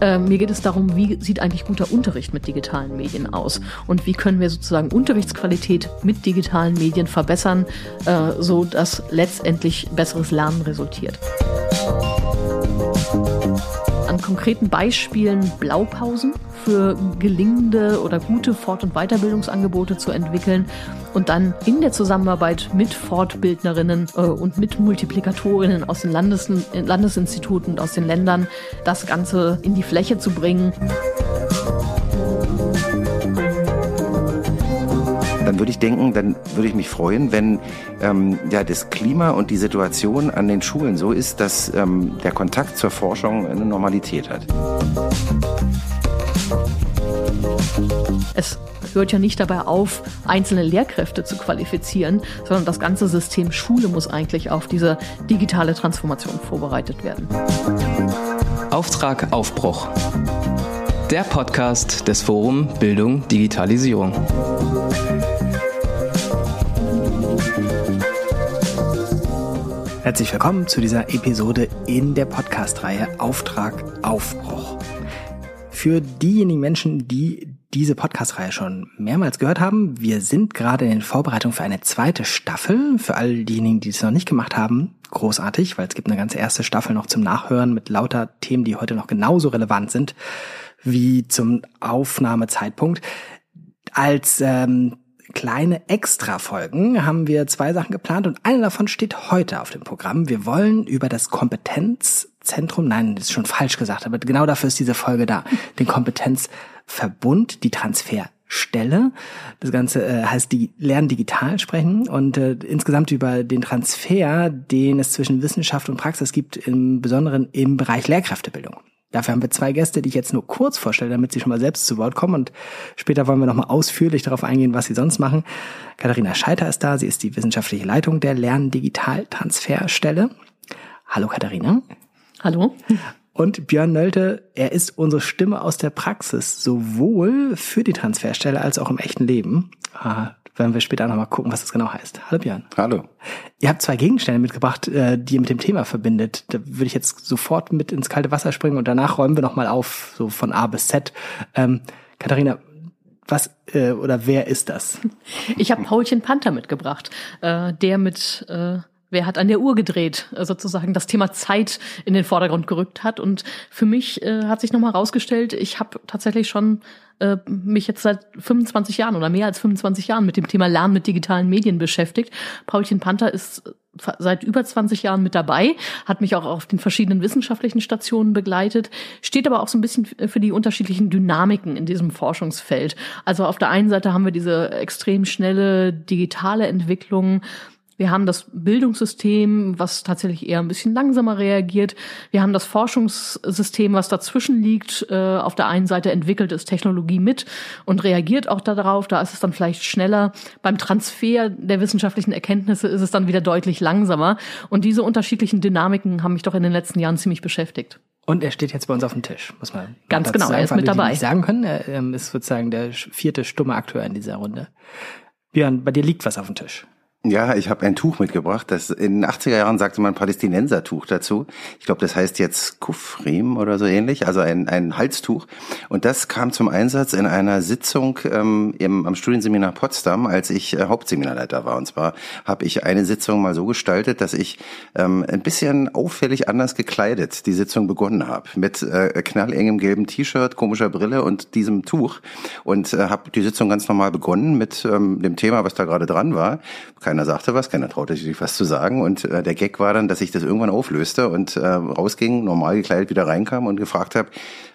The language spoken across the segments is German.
Äh, mir geht es darum, wie sieht eigentlich guter Unterricht mit digitalen Medien aus? Und wie können wir sozusagen Unterrichtsqualität mit digitalen Medien verbessern, äh, so dass letztendlich besseres Lernen resultiert an konkreten Beispielen Blaupausen für gelingende oder gute Fort- und Weiterbildungsangebote zu entwickeln und dann in der Zusammenarbeit mit Fortbildnerinnen äh, und mit Multiplikatorinnen aus den Landes Landesinstituten und aus den Ländern das Ganze in die Fläche zu bringen. Würde ich denken, dann würde ich mich freuen, wenn ähm, ja, das Klima und die Situation an den Schulen so ist, dass ähm, der Kontakt zur Forschung eine Normalität hat. Es hört ja nicht dabei auf, einzelne Lehrkräfte zu qualifizieren, sondern das ganze System Schule muss eigentlich auf diese digitale Transformation vorbereitet werden. Auftrag Aufbruch. Der Podcast des Forum Bildung Digitalisierung. Herzlich willkommen zu dieser Episode in der Podcast-Reihe Auftrag Aufbruch. Für diejenigen Menschen, die diese Podcast-Reihe schon mehrmals gehört haben, wir sind gerade in Vorbereitung für eine zweite Staffel. Für all diejenigen, die es noch nicht gemacht haben, großartig, weil es gibt eine ganze erste Staffel noch zum Nachhören mit lauter Themen, die heute noch genauso relevant sind wie zum Aufnahmezeitpunkt. Als ähm, kleine Extra-Folgen haben wir zwei Sachen geplant und eine davon steht heute auf dem Programm. Wir wollen über das Kompetenzzentrum, nein, das ist schon falsch gesagt, aber genau dafür ist diese Folge da, den Kompetenzverbund, die Transferstelle. Das Ganze äh, heißt die Lernen digital sprechen und äh, insgesamt über den Transfer, den es zwischen Wissenschaft und Praxis gibt, im Besonderen im Bereich Lehrkräftebildung. Dafür haben wir zwei Gäste, die ich jetzt nur kurz vorstelle, damit sie schon mal selbst zu Wort kommen. Und später wollen wir nochmal ausführlich darauf eingehen, was sie sonst machen. Katharina Scheiter ist da. Sie ist die wissenschaftliche Leitung der Lerndigital-Transferstelle. Hallo Katharina. Hallo. Und Björn Nölte, er ist unsere Stimme aus der Praxis, sowohl für die Transferstelle als auch im echten Leben. Werden wir später nochmal gucken, was das genau heißt. Hallo Björn. Hallo. Ihr habt zwei Gegenstände mitgebracht, äh, die ihr mit dem Thema verbindet. Da würde ich jetzt sofort mit ins kalte Wasser springen und danach räumen wir nochmal auf, so von A bis Z. Ähm, Katharina, was äh, oder wer ist das? Ich habe Paulchen Panther mitgebracht, äh, der mit äh, Wer hat an der Uhr gedreht, äh, sozusagen das Thema Zeit in den Vordergrund gerückt hat. Und für mich äh, hat sich nochmal herausgestellt, ich habe tatsächlich schon äh, mich jetzt seit 25 Jahren oder mehr als 25 Jahren mit dem Thema Lernen mit digitalen Medien beschäftigt. Paulchen Panther ist äh, seit über 20 Jahren mit dabei, hat mich auch auf den verschiedenen wissenschaftlichen Stationen begleitet, steht aber auch so ein bisschen für die unterschiedlichen Dynamiken in diesem Forschungsfeld. Also auf der einen Seite haben wir diese extrem schnelle digitale Entwicklung, wir haben das Bildungssystem, was tatsächlich eher ein bisschen langsamer reagiert. Wir haben das Forschungssystem, was dazwischen liegt. Äh, auf der einen Seite entwickelt es Technologie mit und reagiert auch darauf. Da ist es dann vielleicht schneller. Beim Transfer der wissenschaftlichen Erkenntnisse ist es dann wieder deutlich langsamer. Und diese unterschiedlichen Dynamiken haben mich doch in den letzten Jahren ziemlich beschäftigt. Und er steht jetzt bei uns auf dem Tisch, muss man. Ganz genau, sagen, er ist mit dabei. Die sagen können, er ähm, ist sozusagen der vierte stumme Akteur in dieser Runde. Björn, bei dir liegt was auf dem Tisch. Ja, ich habe ein Tuch mitgebracht. Das in den 80er Jahren sagte man Palästinensertuch dazu. Ich glaube, das heißt jetzt Kufrim oder so ähnlich, also ein, ein Halstuch. Und das kam zum Einsatz in einer Sitzung ähm, im, am Studienseminar Potsdam, als ich äh, Hauptseminarleiter war. Und zwar habe ich eine Sitzung mal so gestaltet, dass ich ähm, ein bisschen auffällig anders gekleidet die Sitzung begonnen habe. Mit äh, knallengem gelben T-Shirt, komischer Brille und diesem Tuch. Und äh, habe die Sitzung ganz normal begonnen mit ähm, dem Thema, was da gerade dran war keiner sagte was, keiner traute sich was zu sagen. Und äh, der Gag war dann, dass ich das irgendwann auflöste und äh, rausging, normal gekleidet wieder reinkam und gefragt habe,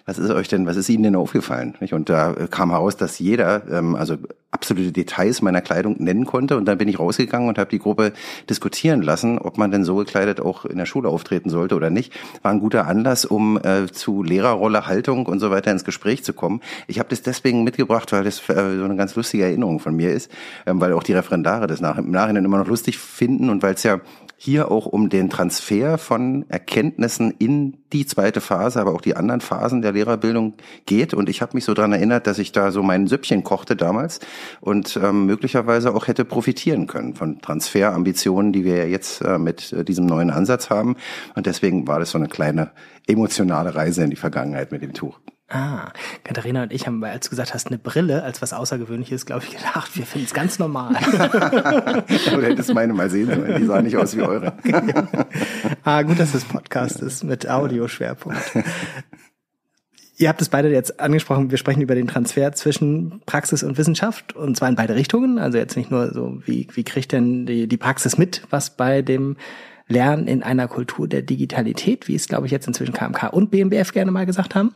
was ist euch denn, was ist Ihnen denn aufgefallen? Und da kam heraus, dass jeder ähm, also absolute Details meiner Kleidung nennen konnte. Und dann bin ich rausgegangen und habe die Gruppe diskutieren lassen, ob man denn so gekleidet auch in der Schule auftreten sollte oder nicht. War ein guter Anlass, um äh, zu Lehrerrolle, Haltung und so weiter ins Gespräch zu kommen. Ich habe das deswegen mitgebracht, weil das äh, so eine ganz lustige Erinnerung von mir ist, ähm, weil auch die Referendare das nach, im Nachhinein immer noch lustig finden und weil es ja hier auch um den Transfer von Erkenntnissen in die zweite Phase, aber auch die anderen Phasen der Lehrerbildung geht. Und ich habe mich so dran erinnert, dass ich da so mein Süppchen kochte damals und ähm, möglicherweise auch hätte profitieren können von Transferambitionen, die wir jetzt äh, mit äh, diesem neuen Ansatz haben. Und deswegen war das so eine kleine emotionale Reise in die Vergangenheit mit dem Tuch. Ah, Katharina und ich haben, als du gesagt hast, eine Brille als was Außergewöhnliches, glaube ich, gedacht, wir finden es ganz normal. du hättest meine mal sehen sollen, die sah nicht aus wie eure. ah, gut, dass das Podcast ist mit Audioschwerpunkt. Ihr habt es beide jetzt angesprochen, wir sprechen über den Transfer zwischen Praxis und Wissenschaft und zwar in beide Richtungen. Also jetzt nicht nur so, wie, wie kriegt denn die, die Praxis mit, was bei dem Lernen in einer Kultur der Digitalität, wie es, glaube ich, jetzt inzwischen KMK und BMBF gerne mal gesagt haben,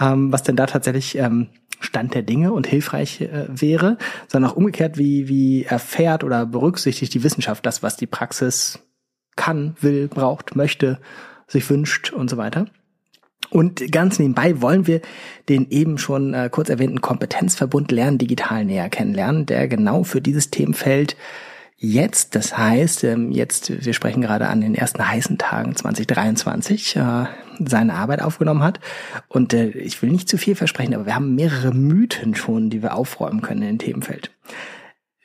ähm, was denn da tatsächlich ähm, Stand der Dinge und hilfreich äh, wäre, sondern auch umgekehrt, wie, wie erfährt oder berücksichtigt die Wissenschaft das, was die Praxis kann, will, braucht, möchte, sich wünscht und so weiter. Und ganz nebenbei wollen wir den eben schon äh, kurz erwähnten Kompetenzverbund Lernen digital näher kennenlernen, der genau für dieses Themenfeld jetzt. Das heißt, ähm, jetzt, wir sprechen gerade an den ersten heißen Tagen 2023, äh, seine Arbeit aufgenommen hat. Und äh, ich will nicht zu viel versprechen, aber wir haben mehrere Mythen schon, die wir aufräumen können in dem Themenfeld.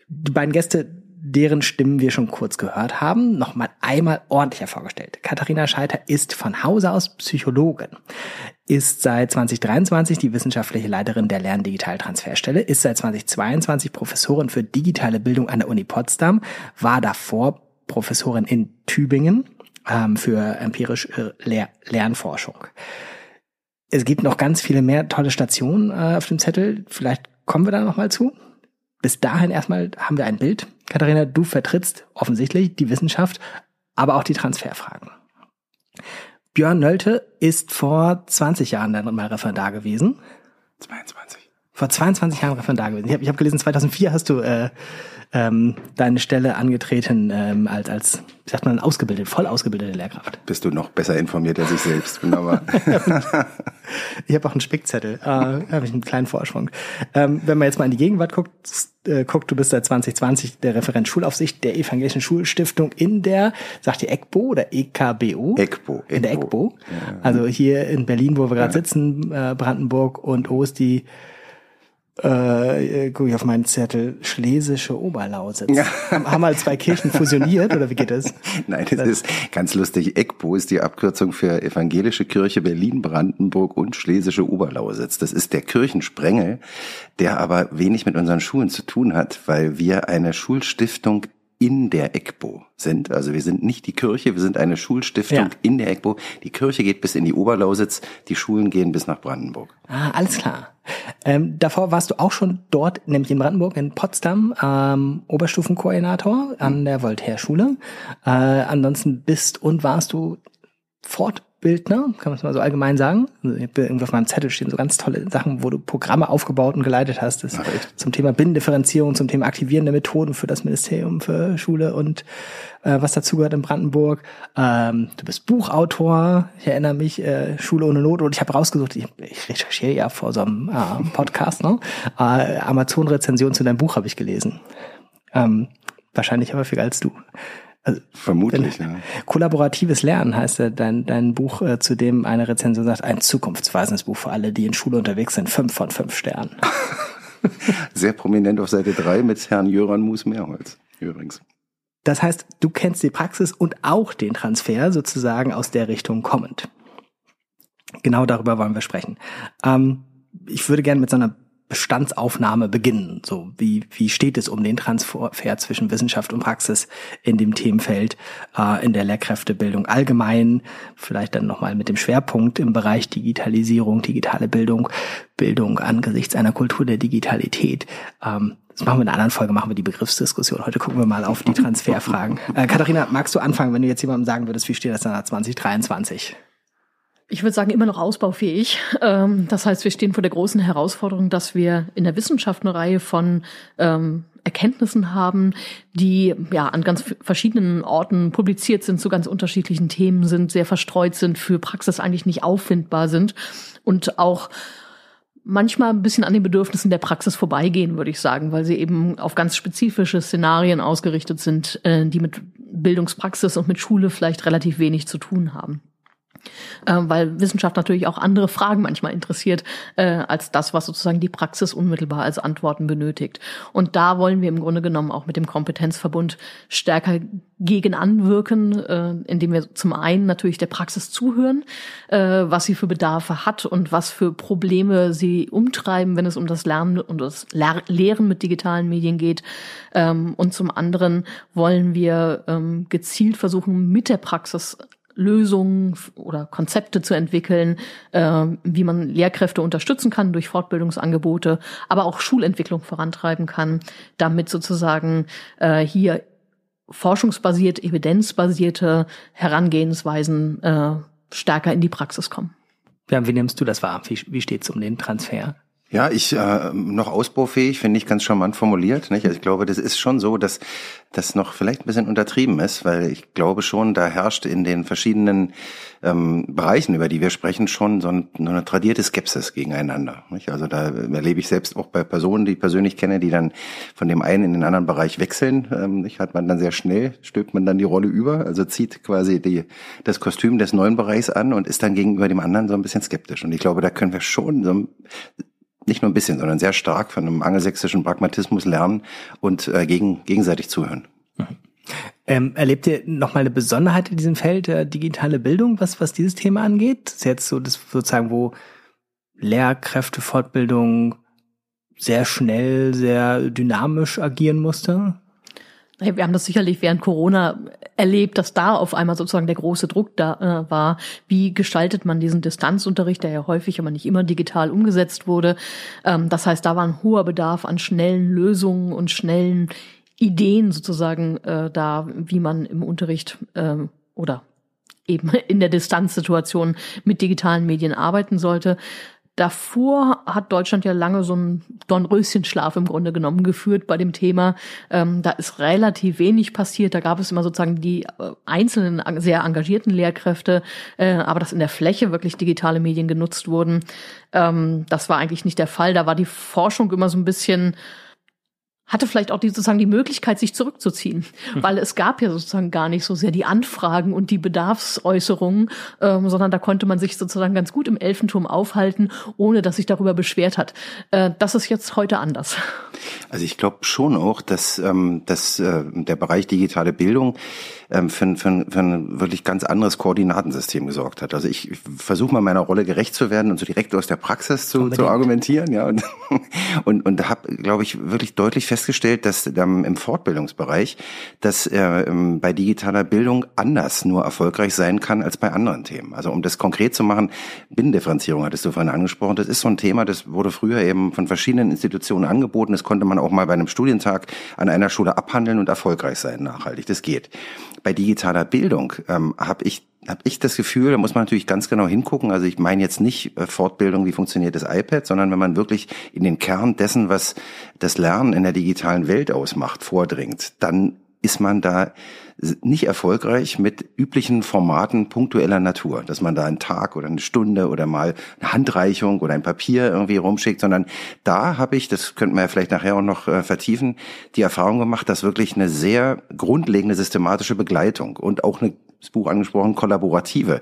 Die beiden Gäste deren Stimmen wir schon kurz gehört haben, nochmal einmal ordentlicher vorgestellt. Katharina Scheiter ist von Hause aus Psychologin, ist seit 2023 die wissenschaftliche Leiterin der Lerndigitaltransferstelle, ist seit 2022 Professorin für digitale Bildung an der Uni Potsdam, war davor Professorin in Tübingen ähm, für empirische äh, Lehr Lernforschung. Es gibt noch ganz viele mehr tolle Stationen äh, auf dem Zettel. Vielleicht kommen wir da noch mal zu. Bis dahin erstmal haben wir ein Bild. Katharina, du vertrittst offensichtlich die Wissenschaft, aber auch die Transferfragen. Björn Nölte ist vor 20 Jahren dann mal Referendar gewesen. 22. Vor 22 Jahren Referendar gewesen. Ich habe ich hab gelesen, 2004 hast du äh, ähm, deine Stelle angetreten ähm, als, als, wie sagt man, ausgebildet, voll ausgebildete Lehrkraft. Bist du noch besser informiert als ich selbst, wunderbar. ich habe auch einen Spickzettel, äh, habe ich einen kleinen Vorsprung. Ähm, wenn man jetzt mal in die Gegenwart guckt, äh, guckt, du bist seit 2020 der Referent Schulaufsicht der Evangelischen Schulstiftung in der, sagt ihr ECBO oder EKBO? ECBO. In der ECBO. Ja. Also hier in Berlin, wo wir gerade ja. sitzen, äh, Brandenburg und O ist die äh, gucke ich auf meinen Zettel, Schlesische Oberlausitz. Ja. Haben mal zwei Kirchen fusioniert oder wie geht das? Nein, das, das ist ganz lustig. ECBO ist die Abkürzung für Evangelische Kirche Berlin, Brandenburg und Schlesische Oberlausitz. Das ist der Kirchensprengel, der aber wenig mit unseren Schulen zu tun hat, weil wir eine Schulstiftung in der ECBO sind. Also wir sind nicht die Kirche, wir sind eine Schulstiftung ja. in der ECBO. Die Kirche geht bis in die Oberlausitz, die Schulen gehen bis nach Brandenburg. Ah, alles klar. Ähm, davor warst du auch schon dort, nämlich in Brandenburg, in Potsdam, ähm, Oberstufenkoordinator an der Voltaire-Schule. Äh, ansonsten bist und warst du fort Bildner, kann man es mal so allgemein sagen. Also ich habe irgendwo auf meinem Zettel stehen so ganz tolle Sachen, wo du Programme aufgebaut und geleitet hast. Das Ach, zum Thema Binnendifferenzierung, zum Thema aktivierende Methoden für das Ministerium für Schule und äh, was dazugehört in Brandenburg. Ähm, du bist Buchautor, ich erinnere mich, äh, Schule ohne Not. Und ich habe rausgesucht, ich, ich recherchiere ja vor so einem äh, Podcast, ne? Äh, Amazon-Rezension zu deinem Buch habe ich gelesen. Ähm, wahrscheinlich häufiger als du. Also, Vermutlich, ja. Kollaboratives Lernen heißt ja dein, dein Buch, äh, zu dem eine Rezension sagt, ein zukunftsweisendes Buch für alle, die in Schule unterwegs sind, fünf von fünf Sternen. Sehr prominent auf Seite drei mit Herrn Jöran Mus-Mehrholz, übrigens. Das heißt, du kennst die Praxis und auch den Transfer sozusagen aus der Richtung kommend. Genau darüber wollen wir sprechen. Ähm, ich würde gerne mit so einer Bestandsaufnahme beginnen. So, wie, wie steht es um den Transfer zwischen Wissenschaft und Praxis in dem Themenfeld, äh, in der Lehrkräftebildung allgemein, vielleicht dann nochmal mit dem Schwerpunkt im Bereich Digitalisierung, digitale Bildung, Bildung angesichts einer Kultur der Digitalität. Ähm, das machen wir in einer anderen Folge, machen wir die Begriffsdiskussion. Heute gucken wir mal auf die Transferfragen. Äh, Katharina, magst du anfangen, wenn du jetzt jemandem sagen würdest, wie steht das dann 2023? Ich würde sagen, immer noch ausbaufähig. Ähm, das heißt, wir stehen vor der großen Herausforderung, dass wir in der Wissenschaft eine Reihe von ähm, Erkenntnissen haben, die ja an ganz verschiedenen Orten publiziert sind, zu ganz unterschiedlichen Themen sind, sehr verstreut sind, für Praxis eigentlich nicht auffindbar sind und auch manchmal ein bisschen an den Bedürfnissen der Praxis vorbeigehen, würde ich sagen, weil sie eben auf ganz spezifische Szenarien ausgerichtet sind, äh, die mit Bildungspraxis und mit Schule vielleicht relativ wenig zu tun haben äh, weil Wissenschaft natürlich auch andere Fragen manchmal interessiert, äh, als das, was sozusagen die Praxis unmittelbar als Antworten benötigt. Und da wollen wir im Grunde genommen auch mit dem Kompetenzverbund stärker gegen anwirken, äh, indem wir zum einen natürlich der Praxis zuhören, äh, was sie für Bedarfe hat und was für Probleme sie umtreiben, wenn es um das Lernen und das Lehren mit digitalen Medien geht. Ähm, und zum anderen wollen wir ähm, gezielt versuchen, mit der Praxis Lösungen oder Konzepte zu entwickeln, äh, wie man Lehrkräfte unterstützen kann durch Fortbildungsangebote, aber auch Schulentwicklung vorantreiben kann, damit sozusagen äh, hier forschungsbasiert, evidenzbasierte Herangehensweisen äh, stärker in die Praxis kommen. Ja, wie nimmst du das wahr? Wie, wie steht es um den Transfer? Ja, ich äh, noch ausbaufähig, finde ich ganz charmant formuliert. Nicht? Also ich glaube, das ist schon so, dass das noch vielleicht ein bisschen untertrieben ist, weil ich glaube schon, da herrscht in den verschiedenen ähm, Bereichen, über die wir sprechen, schon so, ein, eine tradierte Skepsis gegeneinander. Nicht? Also da erlebe ich selbst auch bei Personen, die ich persönlich kenne, die dann von dem einen in den anderen Bereich wechseln. Ähm, nicht? Hat man dann sehr schnell, stülpt man dann die Rolle über, also zieht quasi die, das Kostüm des neuen Bereichs an und ist dann gegenüber dem anderen so ein bisschen skeptisch. Und ich glaube, da können wir schon so nicht nur ein bisschen, sondern sehr stark von einem angelsächsischen Pragmatismus lernen und äh, gegen, gegenseitig zuhören. Mhm. Ähm, erlebt ihr nochmal eine Besonderheit in diesem Feld der digitale Bildung, was, was dieses Thema angeht? Das ist jetzt so das sozusagen, wo Lehrkräftefortbildung sehr schnell, sehr dynamisch agieren musste? Wir haben das sicherlich während Corona erlebt, dass da auf einmal sozusagen der große Druck da äh, war. Wie gestaltet man diesen Distanzunterricht, der ja häufig, aber nicht immer digital umgesetzt wurde? Ähm, das heißt, da war ein hoher Bedarf an schnellen Lösungen und schnellen Ideen sozusagen äh, da, wie man im Unterricht äh, oder eben in der Distanzsituation mit digitalen Medien arbeiten sollte. Davor hat Deutschland ja lange so einen Dornröschenschlaf im Grunde genommen geführt bei dem Thema. Ähm, da ist relativ wenig passiert. Da gab es immer sozusagen die äh, einzelnen sehr engagierten Lehrkräfte, äh, aber dass in der Fläche wirklich digitale Medien genutzt wurden, ähm, das war eigentlich nicht der Fall. Da war die Forschung immer so ein bisschen hatte vielleicht auch die, sozusagen die Möglichkeit, sich zurückzuziehen, hm. weil es gab ja sozusagen gar nicht so sehr die Anfragen und die Bedarfsäußerungen, ähm, sondern da konnte man sich sozusagen ganz gut im Elfenturm aufhalten, ohne dass sich darüber beschwert hat. Äh, das ist jetzt heute anders. Also ich glaube schon auch, dass, ähm, dass äh, der Bereich digitale Bildung ähm, für, für, für ein wirklich ganz anderes Koordinatensystem gesorgt hat. Also ich, ich versuche mal meiner Rolle gerecht zu werden und so direkt aus der Praxis zu, zu argumentieren, ja und und, und habe, glaube ich, wirklich deutlich festgestellt, dass ähm, im Fortbildungsbereich, dass äh, ähm, bei digitaler Bildung anders nur erfolgreich sein kann als bei anderen Themen. Also um das konkret zu machen, Binnendifferenzierung hattest du vorhin angesprochen. Das ist so ein Thema, das wurde früher eben von verschiedenen Institutionen angeboten. Das konnte man auch mal bei einem Studientag an einer Schule abhandeln und erfolgreich sein nachhaltig. Das geht bei digitaler Bildung ähm, habe ich habe ich das Gefühl, da muss man natürlich ganz genau hingucken. Also ich meine jetzt nicht äh, Fortbildung, wie funktioniert das iPad, sondern wenn man wirklich in den Kern dessen, was das Lernen in der digitalen Welt ausmacht, vordringt, dann ist man da nicht erfolgreich mit üblichen Formaten punktueller Natur, dass man da einen Tag oder eine Stunde oder mal eine Handreichung oder ein Papier irgendwie rumschickt, sondern da habe ich, das könnten wir ja vielleicht nachher auch noch äh, vertiefen, die Erfahrung gemacht, dass wirklich eine sehr grundlegende systematische Begleitung und auch eine Buch angesprochen, kollaborative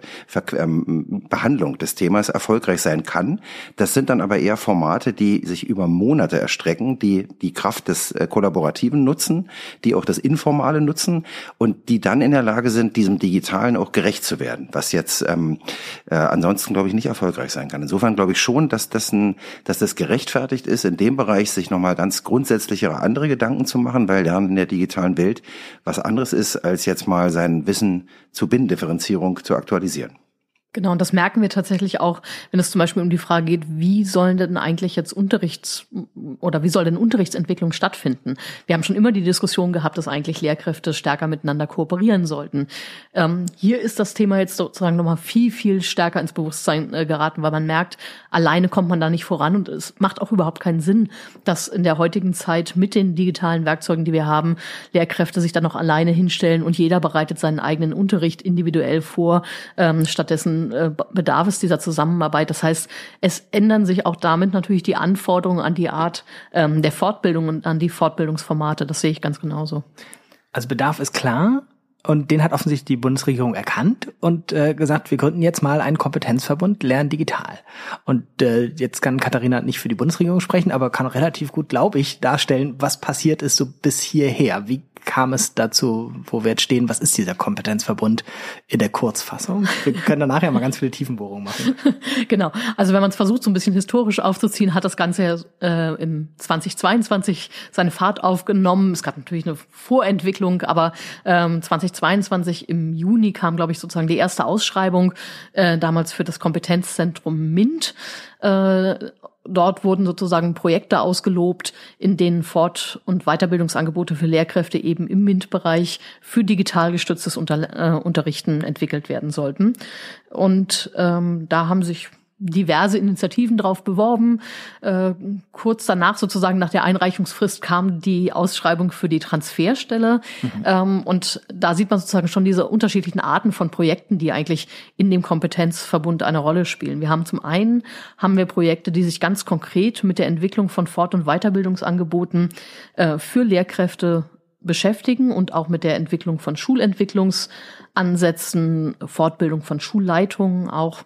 ähm, Behandlung des Themas erfolgreich sein kann. Das sind dann aber eher Formate, die sich über Monate erstrecken, die die Kraft des äh, Kollaborativen nutzen, die auch das Informale nutzen und die dann in der Lage sind, diesem Digitalen auch gerecht zu werden, was jetzt ähm, äh, ansonsten, glaube ich, nicht erfolgreich sein kann. Insofern glaube ich schon, dass das, ein, dass das gerechtfertigt ist, in dem Bereich sich nochmal ganz grundsätzlichere andere Gedanken zu machen, weil Lernen in der digitalen Welt was anderes ist, als jetzt mal sein Wissen zu Binnendifferenzierung zu aktualisieren. Genau, und das merken wir tatsächlich auch, wenn es zum Beispiel um die Frage geht, wie sollen denn eigentlich jetzt Unterrichts- oder wie soll denn Unterrichtsentwicklung stattfinden? Wir haben schon immer die Diskussion gehabt, dass eigentlich Lehrkräfte stärker miteinander kooperieren sollten. Ähm, hier ist das Thema jetzt sozusagen nochmal viel, viel stärker ins Bewusstsein äh, geraten, weil man merkt, alleine kommt man da nicht voran und es macht auch überhaupt keinen Sinn, dass in der heutigen Zeit mit den digitalen Werkzeugen, die wir haben, Lehrkräfte sich dann noch alleine hinstellen und jeder bereitet seinen eigenen Unterricht individuell vor. Ähm, stattdessen äh, bedarf es dieser Zusammenarbeit. Das heißt, es ändern sich auch damit natürlich die Anforderungen an die Art ähm, der Fortbildung und an die Fortbildungsformate. Das sehe ich ganz genauso. Also Bedarf ist klar, Und den hat offensichtlich die Bundesregierung erkannt und äh, gesagt, wir gründen jetzt mal einen Kompetenzverbund Lernen digital. Und äh, jetzt kann Katharina nicht für die Bundesregierung sprechen, aber kann relativ gut, glaube ich, darstellen, was passiert ist so bis hierher. Wie kam es dazu, wo wir jetzt stehen? Was ist dieser Kompetenzverbund in der Kurzfassung? Wir können da nachher mal ganz viele Tiefenbohrungen machen. genau. Also wenn man es versucht, so ein bisschen historisch aufzuziehen, hat das Ganze äh, im 2022 seine Fahrt aufgenommen. Es gab natürlich eine Vorentwicklung, aber ähm, 2022 im Juni kam, glaube ich, sozusagen die erste Ausschreibung, äh, damals für das Kompetenzzentrum MINT. Äh, Dort wurden sozusagen Projekte ausgelobt, in denen Fort- und Weiterbildungsangebote für Lehrkräfte eben im MINT-Bereich für digital gestütztes Unter äh, Unterrichten entwickelt werden sollten. Und ähm, da haben sich diverse Initiativen drauf beworben. Äh, kurz danach, sozusagen nach der Einreichungsfrist, kam die Ausschreibung für die Transferstelle. Mhm. Ähm, und da sieht man sozusagen schon diese unterschiedlichen Arten von Projekten, die eigentlich in dem Kompetenzverbund eine Rolle spielen. Wir haben zum einen haben wir Projekte, die sich ganz konkret mit der Entwicklung von Fort- und Weiterbildungsangeboten äh, für Lehrkräfte beschäftigen und auch mit der Entwicklung von Schulentwicklungsansätzen, Fortbildung von Schulleitungen auch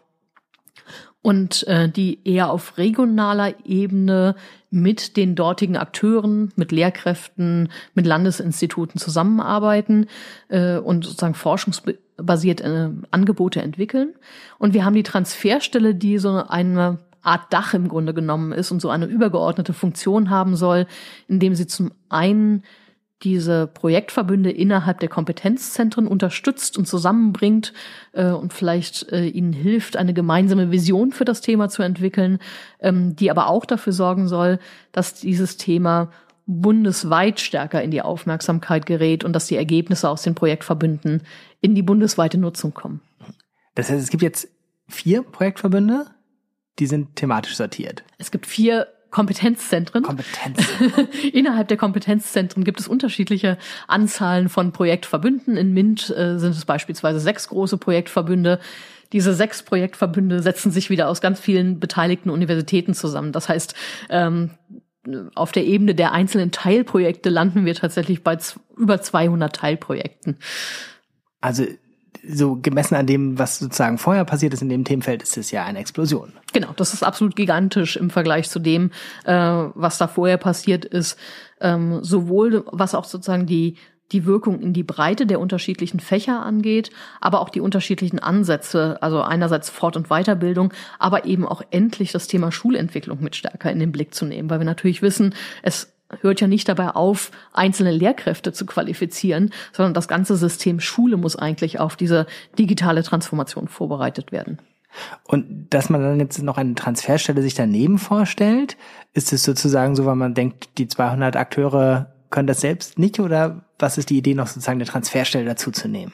und äh, die eher auf regionaler Ebene mit den dortigen Akteuren, mit Lehrkräften, mit Landesinstituten zusammenarbeiten äh, und sozusagen forschungsbasiert äh, Angebote entwickeln. Und wir haben die Transferstelle, die so eine Art Dach im Grunde genommen ist und so eine übergeordnete Funktion haben soll, indem sie zum einen diese Projektverbünde innerhalb der Kompetenzzentren unterstützt und zusammenbringt äh, und vielleicht äh, ihnen hilft, eine gemeinsame Vision für das Thema zu entwickeln, ähm, die aber auch dafür sorgen soll, dass dieses Thema bundesweit stärker in die Aufmerksamkeit gerät und dass die Ergebnisse aus den Projektverbünden in die bundesweite Nutzung kommen. Das heißt, es gibt jetzt vier Projektverbünde, die sind thematisch sortiert. Es gibt vier Kompetenzzentren. Kompetenzzentren. Innerhalb der Kompetenzzentren gibt es unterschiedliche Anzahlen von Projektverbünden. In MINT äh, sind es beispielsweise sechs große Projektverbünde. Diese sechs Projektverbünde setzen sich wieder aus ganz vielen beteiligten Universitäten zusammen. Das heißt, ähm, auf der Ebene der einzelnen Teilprojekte landen wir tatsächlich bei über 200 Teilprojekten. Also so gemessen an dem, was sozusagen vorher passiert ist in dem Themenfeld, ist es ja eine Explosion. Genau, das ist absolut gigantisch im Vergleich zu dem, äh, was da vorher passiert ist. Ähm, sowohl was auch sozusagen die die Wirkung in die Breite der unterschiedlichen Fächer angeht, aber auch die unterschiedlichen Ansätze, also einerseits Fort- und Weiterbildung, aber eben auch endlich das Thema Schulentwicklung mit stärker in den Blick zu nehmen, weil wir natürlich wissen, es hört ja nicht dabei auf, einzelne Lehrkräfte zu qualifizieren, sondern das ganze System Schule muss eigentlich auf diese digitale Transformation vorbereitet werden. Und dass man dann jetzt noch eine Transferstelle sich daneben vorstellt, ist es sozusagen so, weil man denkt, die 200 Akteure können das selbst nicht oder was ist die Idee noch sozusagen eine Transferstelle dazu zu nehmen?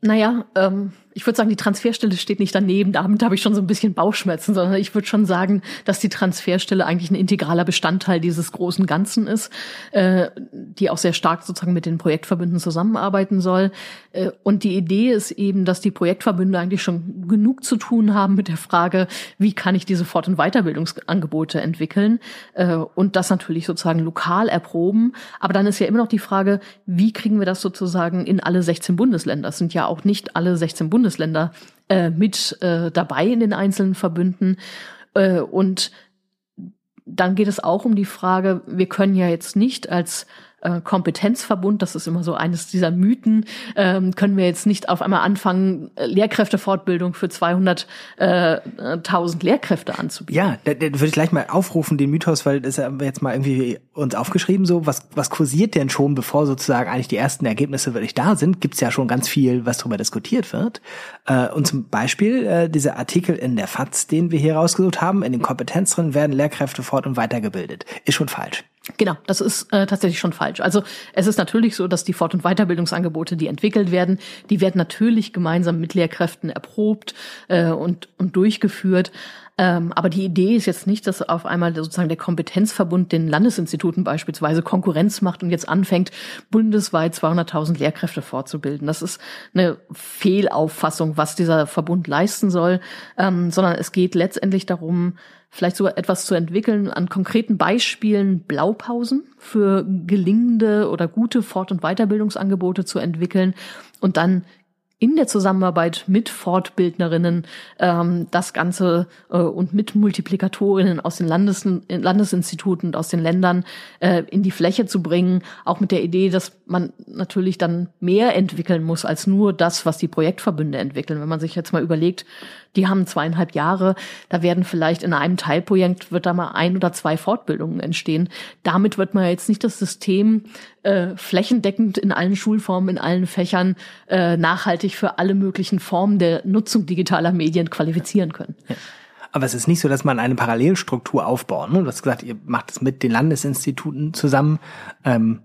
Naja, ähm, ich würde sagen, die Transferstelle steht nicht daneben. Damit habe ich schon so ein bisschen Bauchschmerzen, sondern ich würde schon sagen, dass die Transferstelle eigentlich ein integraler Bestandteil dieses großen Ganzen ist, äh, die auch sehr stark sozusagen mit den Projektverbünden zusammenarbeiten soll. Äh, und die Idee ist eben, dass die Projektverbünde eigentlich schon genug zu tun haben mit der Frage, wie kann ich diese Fort- und Weiterbildungsangebote entwickeln äh, und das natürlich sozusagen lokal erproben. Aber dann ist ja immer noch die Frage, wie kriegen wir das sozusagen in alle 16 Bundesländer? Das sind ja auch nicht alle 16 Bundesländer Bundesländer äh, mit äh, dabei in den einzelnen Verbünden. Äh, und dann geht es auch um die Frage, wir können ja jetzt nicht als äh, Kompetenzverbund, das ist immer so eines dieser Mythen, ähm, können wir jetzt nicht auf einmal anfangen, äh, Lehrkräftefortbildung für 200.000 äh, Lehrkräfte anzubieten. Ja, da, da würde ich gleich mal aufrufen, den Mythos, weil das haben wir jetzt mal irgendwie uns aufgeschrieben, so was, was kursiert denn schon, bevor sozusagen eigentlich die ersten Ergebnisse wirklich da sind, gibt's ja schon ganz viel, was darüber diskutiert wird. Äh, und zum Beispiel äh, dieser Artikel in der FAZ, den wir hier rausgesucht haben, in den Kompetenzrennen werden Lehrkräfte fort- und weitergebildet, ist schon falsch. Genau, das ist äh, tatsächlich schon falsch. Also es ist natürlich so, dass die Fort- und Weiterbildungsangebote, die entwickelt werden, die werden natürlich gemeinsam mit Lehrkräften erprobt äh, und, und durchgeführt. Ähm, aber die Idee ist jetzt nicht, dass auf einmal sozusagen der Kompetenzverbund den Landesinstituten beispielsweise Konkurrenz macht und jetzt anfängt, bundesweit 200.000 Lehrkräfte fortzubilden. Das ist eine Fehlauffassung, was dieser Verbund leisten soll, ähm, sondern es geht letztendlich darum, vielleicht sogar etwas zu entwickeln, an konkreten Beispielen Blaupausen für gelingende oder gute Fort- und Weiterbildungsangebote zu entwickeln und dann in der Zusammenarbeit mit Fortbildnerinnen ähm, das Ganze äh, und mit Multiplikatorinnen aus den Landes Landesinstituten und aus den Ländern äh, in die Fläche zu bringen, auch mit der Idee, dass man natürlich dann mehr entwickeln muss als nur das, was die Projektverbünde entwickeln. Wenn man sich jetzt mal überlegt, die haben zweieinhalb Jahre, da werden vielleicht in einem Teilprojekt wird da mal ein oder zwei Fortbildungen entstehen. Damit wird man jetzt nicht das System äh, flächendeckend in allen Schulformen, in allen Fächern äh, nachhaltig für alle möglichen Formen der Nutzung digitaler Medien qualifizieren können. Ja. Aber es ist nicht so, dass man eine Parallelstruktur aufbaut. Ne? Du hast gesagt, ihr macht es mit den Landesinstituten zusammen. Ähm,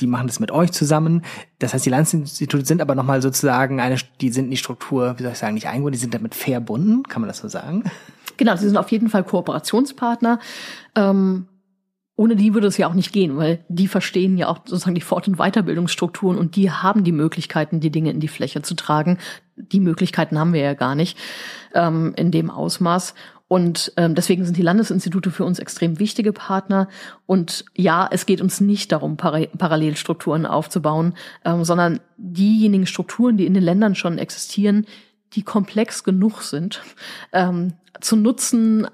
die machen das mit euch zusammen. Das heißt, die Landesinstitute sind aber nochmal sozusagen eine, die sind in die Struktur, wie soll ich sagen, nicht eingebunden, die sind damit verbunden, kann man das so sagen? Genau, sie sind auf jeden Fall Kooperationspartner. Ähm, ohne die würde es ja auch nicht gehen, weil die verstehen ja auch sozusagen die Fort- und Weiterbildungsstrukturen und die haben die Möglichkeiten, die Dinge in die Fläche zu tragen. Die Möglichkeiten haben wir ja gar nicht ähm, in dem Ausmaß. Und ähm, deswegen sind die Landesinstitute für uns extrem wichtige Partner. Und ja, es geht uns nicht darum, Par Parallelstrukturen aufzubauen, ähm, sondern diejenigen Strukturen, die in den Ländern schon existieren, die komplex genug sind, ähm, zu nutzen,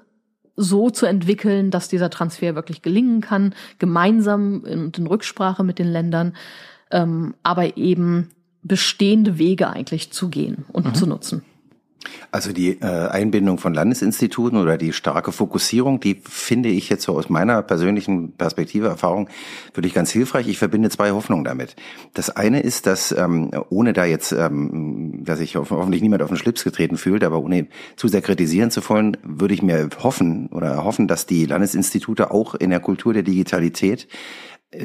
so zu entwickeln, dass dieser Transfer wirklich gelingen kann, gemeinsam in, in Rücksprache mit den Ländern, ähm, aber eben bestehende Wege eigentlich zu gehen und mhm. zu nutzen. Also die äh, Einbindung von Landesinstituten oder die starke Fokussierung, die finde ich jetzt so aus meiner persönlichen Perspektive, Erfahrung, wirklich ganz hilfreich. Ich verbinde zwei Hoffnungen damit. Das eine ist, dass ähm, ohne da jetzt, ähm, dass sich hoffentlich niemand auf den Schlips getreten fühlt, aber ohne zu sehr kritisieren zu wollen, würde ich mir hoffen oder hoffen, dass die Landesinstitute auch in der Kultur der Digitalität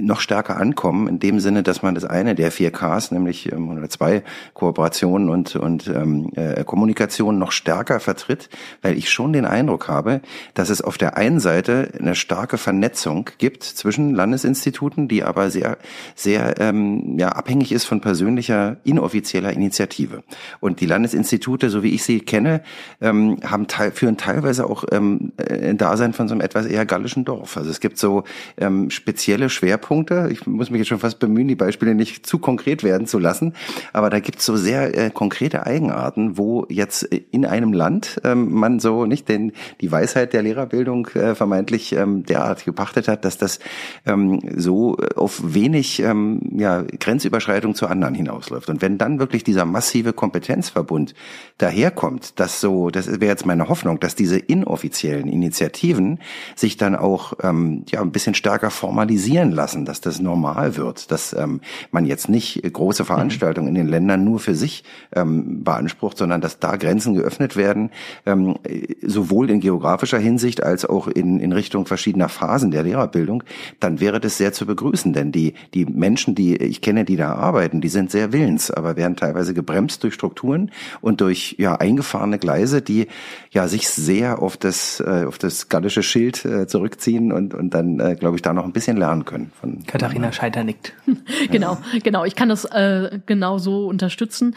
noch stärker ankommen, in dem Sinne, dass man das eine der vier Ks, nämlich ähm, oder zwei Kooperationen und, und ähm, äh, Kommunikation noch stärker vertritt, weil ich schon den Eindruck habe, dass es auf der einen Seite eine starke Vernetzung gibt zwischen Landesinstituten, die aber sehr, sehr ähm, ja, abhängig ist von persönlicher, inoffizieller Initiative. Und die Landesinstitute, so wie ich sie kenne, ähm, haben te führen teilweise auch ähm, ein Dasein von so einem etwas eher gallischen Dorf. Also es gibt so ähm, spezielle Schwer Schwerpunkte. Ich muss mich jetzt schon fast bemühen, die Beispiele nicht zu konkret werden zu lassen. Aber da gibt es so sehr äh, konkrete Eigenarten, wo jetzt in einem Land ähm, man so nicht den, die Weisheit der Lehrerbildung äh, vermeintlich ähm, derart gepachtet hat, dass das ähm, so auf wenig ähm, ja, Grenzüberschreitung zu anderen hinausläuft. Und wenn dann wirklich dieser massive Kompetenzverbund daherkommt, dass so, das wäre jetzt meine Hoffnung, dass diese inoffiziellen Initiativen sich dann auch ähm, ja ein bisschen stärker formalisieren lassen dass das normal wird, dass ähm, man jetzt nicht große Veranstaltungen in den Ländern nur für sich ähm, beansprucht, sondern dass da Grenzen geöffnet werden, ähm, sowohl in geografischer Hinsicht als auch in, in Richtung verschiedener Phasen der Lehrerbildung, dann wäre das sehr zu begrüßen, denn die, die Menschen, die ich kenne, die da arbeiten, die sind sehr willens, aber werden teilweise gebremst durch Strukturen und durch ja eingefahrene Gleise, die ja sich sehr auf das äh, auf das gallische Schild äh, zurückziehen und und dann äh, glaube ich da noch ein bisschen lernen können von Katharina Scheiter nickt. genau, genau. Ich kann das äh, genau so unterstützen.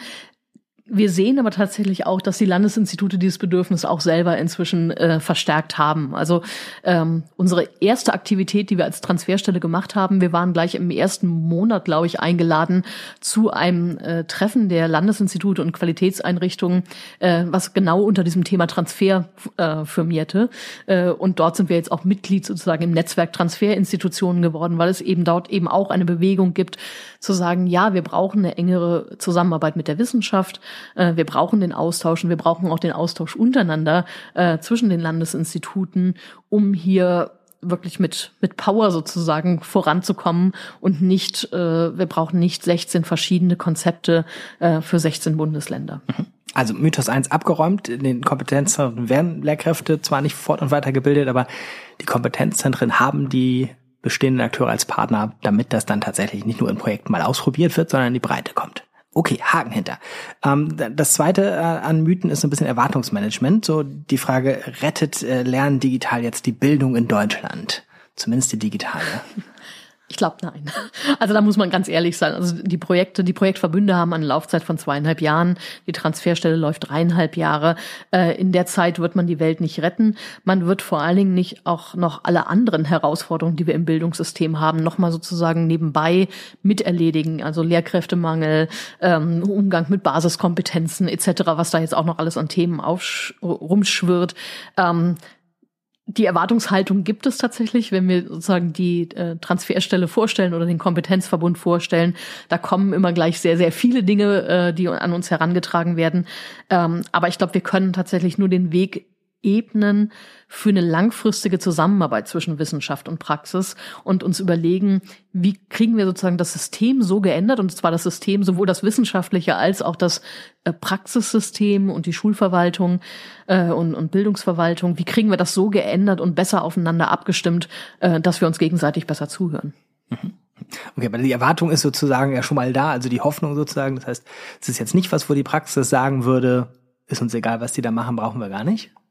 Wir sehen aber tatsächlich auch, dass die Landesinstitute dieses Bedürfnis auch selber inzwischen äh, verstärkt haben. Also ähm, unsere erste Aktivität, die wir als Transferstelle gemacht haben, wir waren gleich im ersten Monat, glaube ich, eingeladen zu einem äh, Treffen der Landesinstitute und Qualitätseinrichtungen, äh, was genau unter diesem Thema Transfer äh, firmierte. Äh, und dort sind wir jetzt auch Mitglied sozusagen im Netzwerk Transferinstitutionen geworden, weil es eben dort eben auch eine Bewegung gibt, zu sagen, ja, wir brauchen eine engere Zusammenarbeit mit der Wissenschaft. Äh, wir brauchen den Austausch und wir brauchen auch den Austausch untereinander äh, zwischen den Landesinstituten, um hier wirklich mit mit Power sozusagen voranzukommen und nicht äh, wir brauchen nicht 16 verschiedene Konzepte äh, für 16 Bundesländer. Mhm. Also Mythos 1 abgeräumt, in den Kompetenzzentren werden Lehrkräfte zwar nicht fort- und weitergebildet, aber die Kompetenzzentren haben die bestehenden Akteure als Partner, damit das dann tatsächlich nicht nur in Projekten mal ausprobiert wird, sondern in die Breite kommt. Okay, Haken hinter. Ähm, das zweite äh, an Mythen ist ein bisschen Erwartungsmanagement. So die Frage, rettet äh, Lernen digital jetzt die Bildung in Deutschland? Zumindest die digitale. Ich glaube nein. Also da muss man ganz ehrlich sein. Also die Projekte, die Projektverbünde haben eine Laufzeit von zweieinhalb Jahren. Die Transferstelle läuft dreieinhalb Jahre. Äh, in der Zeit wird man die Welt nicht retten. Man wird vor allen Dingen nicht auch noch alle anderen Herausforderungen, die wir im Bildungssystem haben, nochmal sozusagen nebenbei miterledigen. Also Lehrkräftemangel, ähm, Umgang mit Basiskompetenzen etc., was da jetzt auch noch alles an Themen rumschwirrt. Die Erwartungshaltung gibt es tatsächlich, wenn wir sozusagen die äh, Transferstelle vorstellen oder den Kompetenzverbund vorstellen. Da kommen immer gleich sehr, sehr viele Dinge, äh, die an uns herangetragen werden. Ähm, aber ich glaube, wir können tatsächlich nur den Weg ebnen für eine langfristige Zusammenarbeit zwischen Wissenschaft und Praxis und uns überlegen, wie kriegen wir sozusagen das System so geändert, und zwar das System sowohl das wissenschaftliche als auch das äh, Praxissystem und die Schulverwaltung äh, und, und Bildungsverwaltung, wie kriegen wir das so geändert und besser aufeinander abgestimmt, äh, dass wir uns gegenseitig besser zuhören. Mhm. Okay, aber die Erwartung ist sozusagen ja schon mal da, also die Hoffnung sozusagen. Das heißt, es ist jetzt nicht was, wo die Praxis sagen würde, ist uns egal, was die da machen, brauchen wir gar nicht.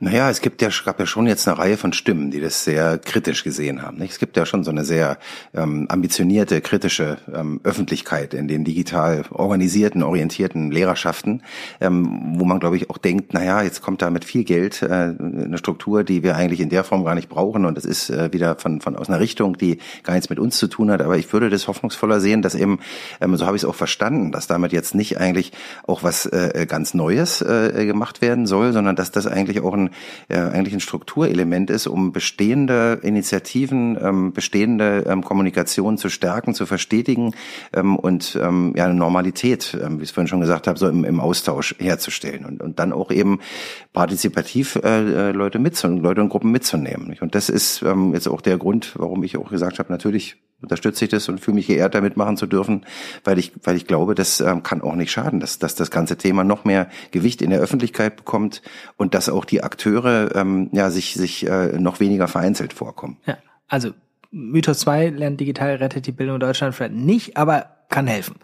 Naja, es gibt ja, gab ja schon jetzt eine Reihe von Stimmen, die das sehr kritisch gesehen haben. Nicht? Es gibt ja schon so eine sehr ähm, ambitionierte, kritische ähm, Öffentlichkeit in den digital organisierten, orientierten Lehrerschaften, ähm, wo man, glaube ich, auch denkt, naja, jetzt kommt da mit viel Geld äh, eine Struktur, die wir eigentlich in der Form gar nicht brauchen und es ist äh, wieder von, von aus einer Richtung, die gar nichts mit uns zu tun hat. Aber ich würde das hoffnungsvoller sehen, dass eben, ähm, so habe ich es auch verstanden, dass damit jetzt nicht eigentlich auch was äh, ganz Neues äh, gemacht werden soll, sondern dass das eigentlich auch ein äh, eigentlich ein Strukturelement ist, um bestehende Initiativen, ähm, bestehende ähm, Kommunikation zu stärken, zu verstetigen ähm, und ähm, ja eine Normalität, ähm, wie ich es vorhin schon gesagt habe, so im, im Austausch herzustellen und, und dann auch eben partizipativ äh, äh Leute mitzunehmen, Leute und Gruppen mitzunehmen. Und das ist ähm, jetzt auch der Grund, warum ich auch gesagt habe, natürlich unterstütze ich das und fühle mich geehrt, damit machen zu dürfen, weil ich, weil ich glaube, das ähm, kann auch nicht schaden, dass, dass das ganze Thema noch mehr Gewicht in der Öffentlichkeit bekommt und dass auch die Akteure ähm, ja sich, sich äh, noch weniger vereinzelt vorkommen. Ja, also Mythos 2, lernt digital rettet die Bildung in Deutschland vielleicht nicht, aber kann helfen.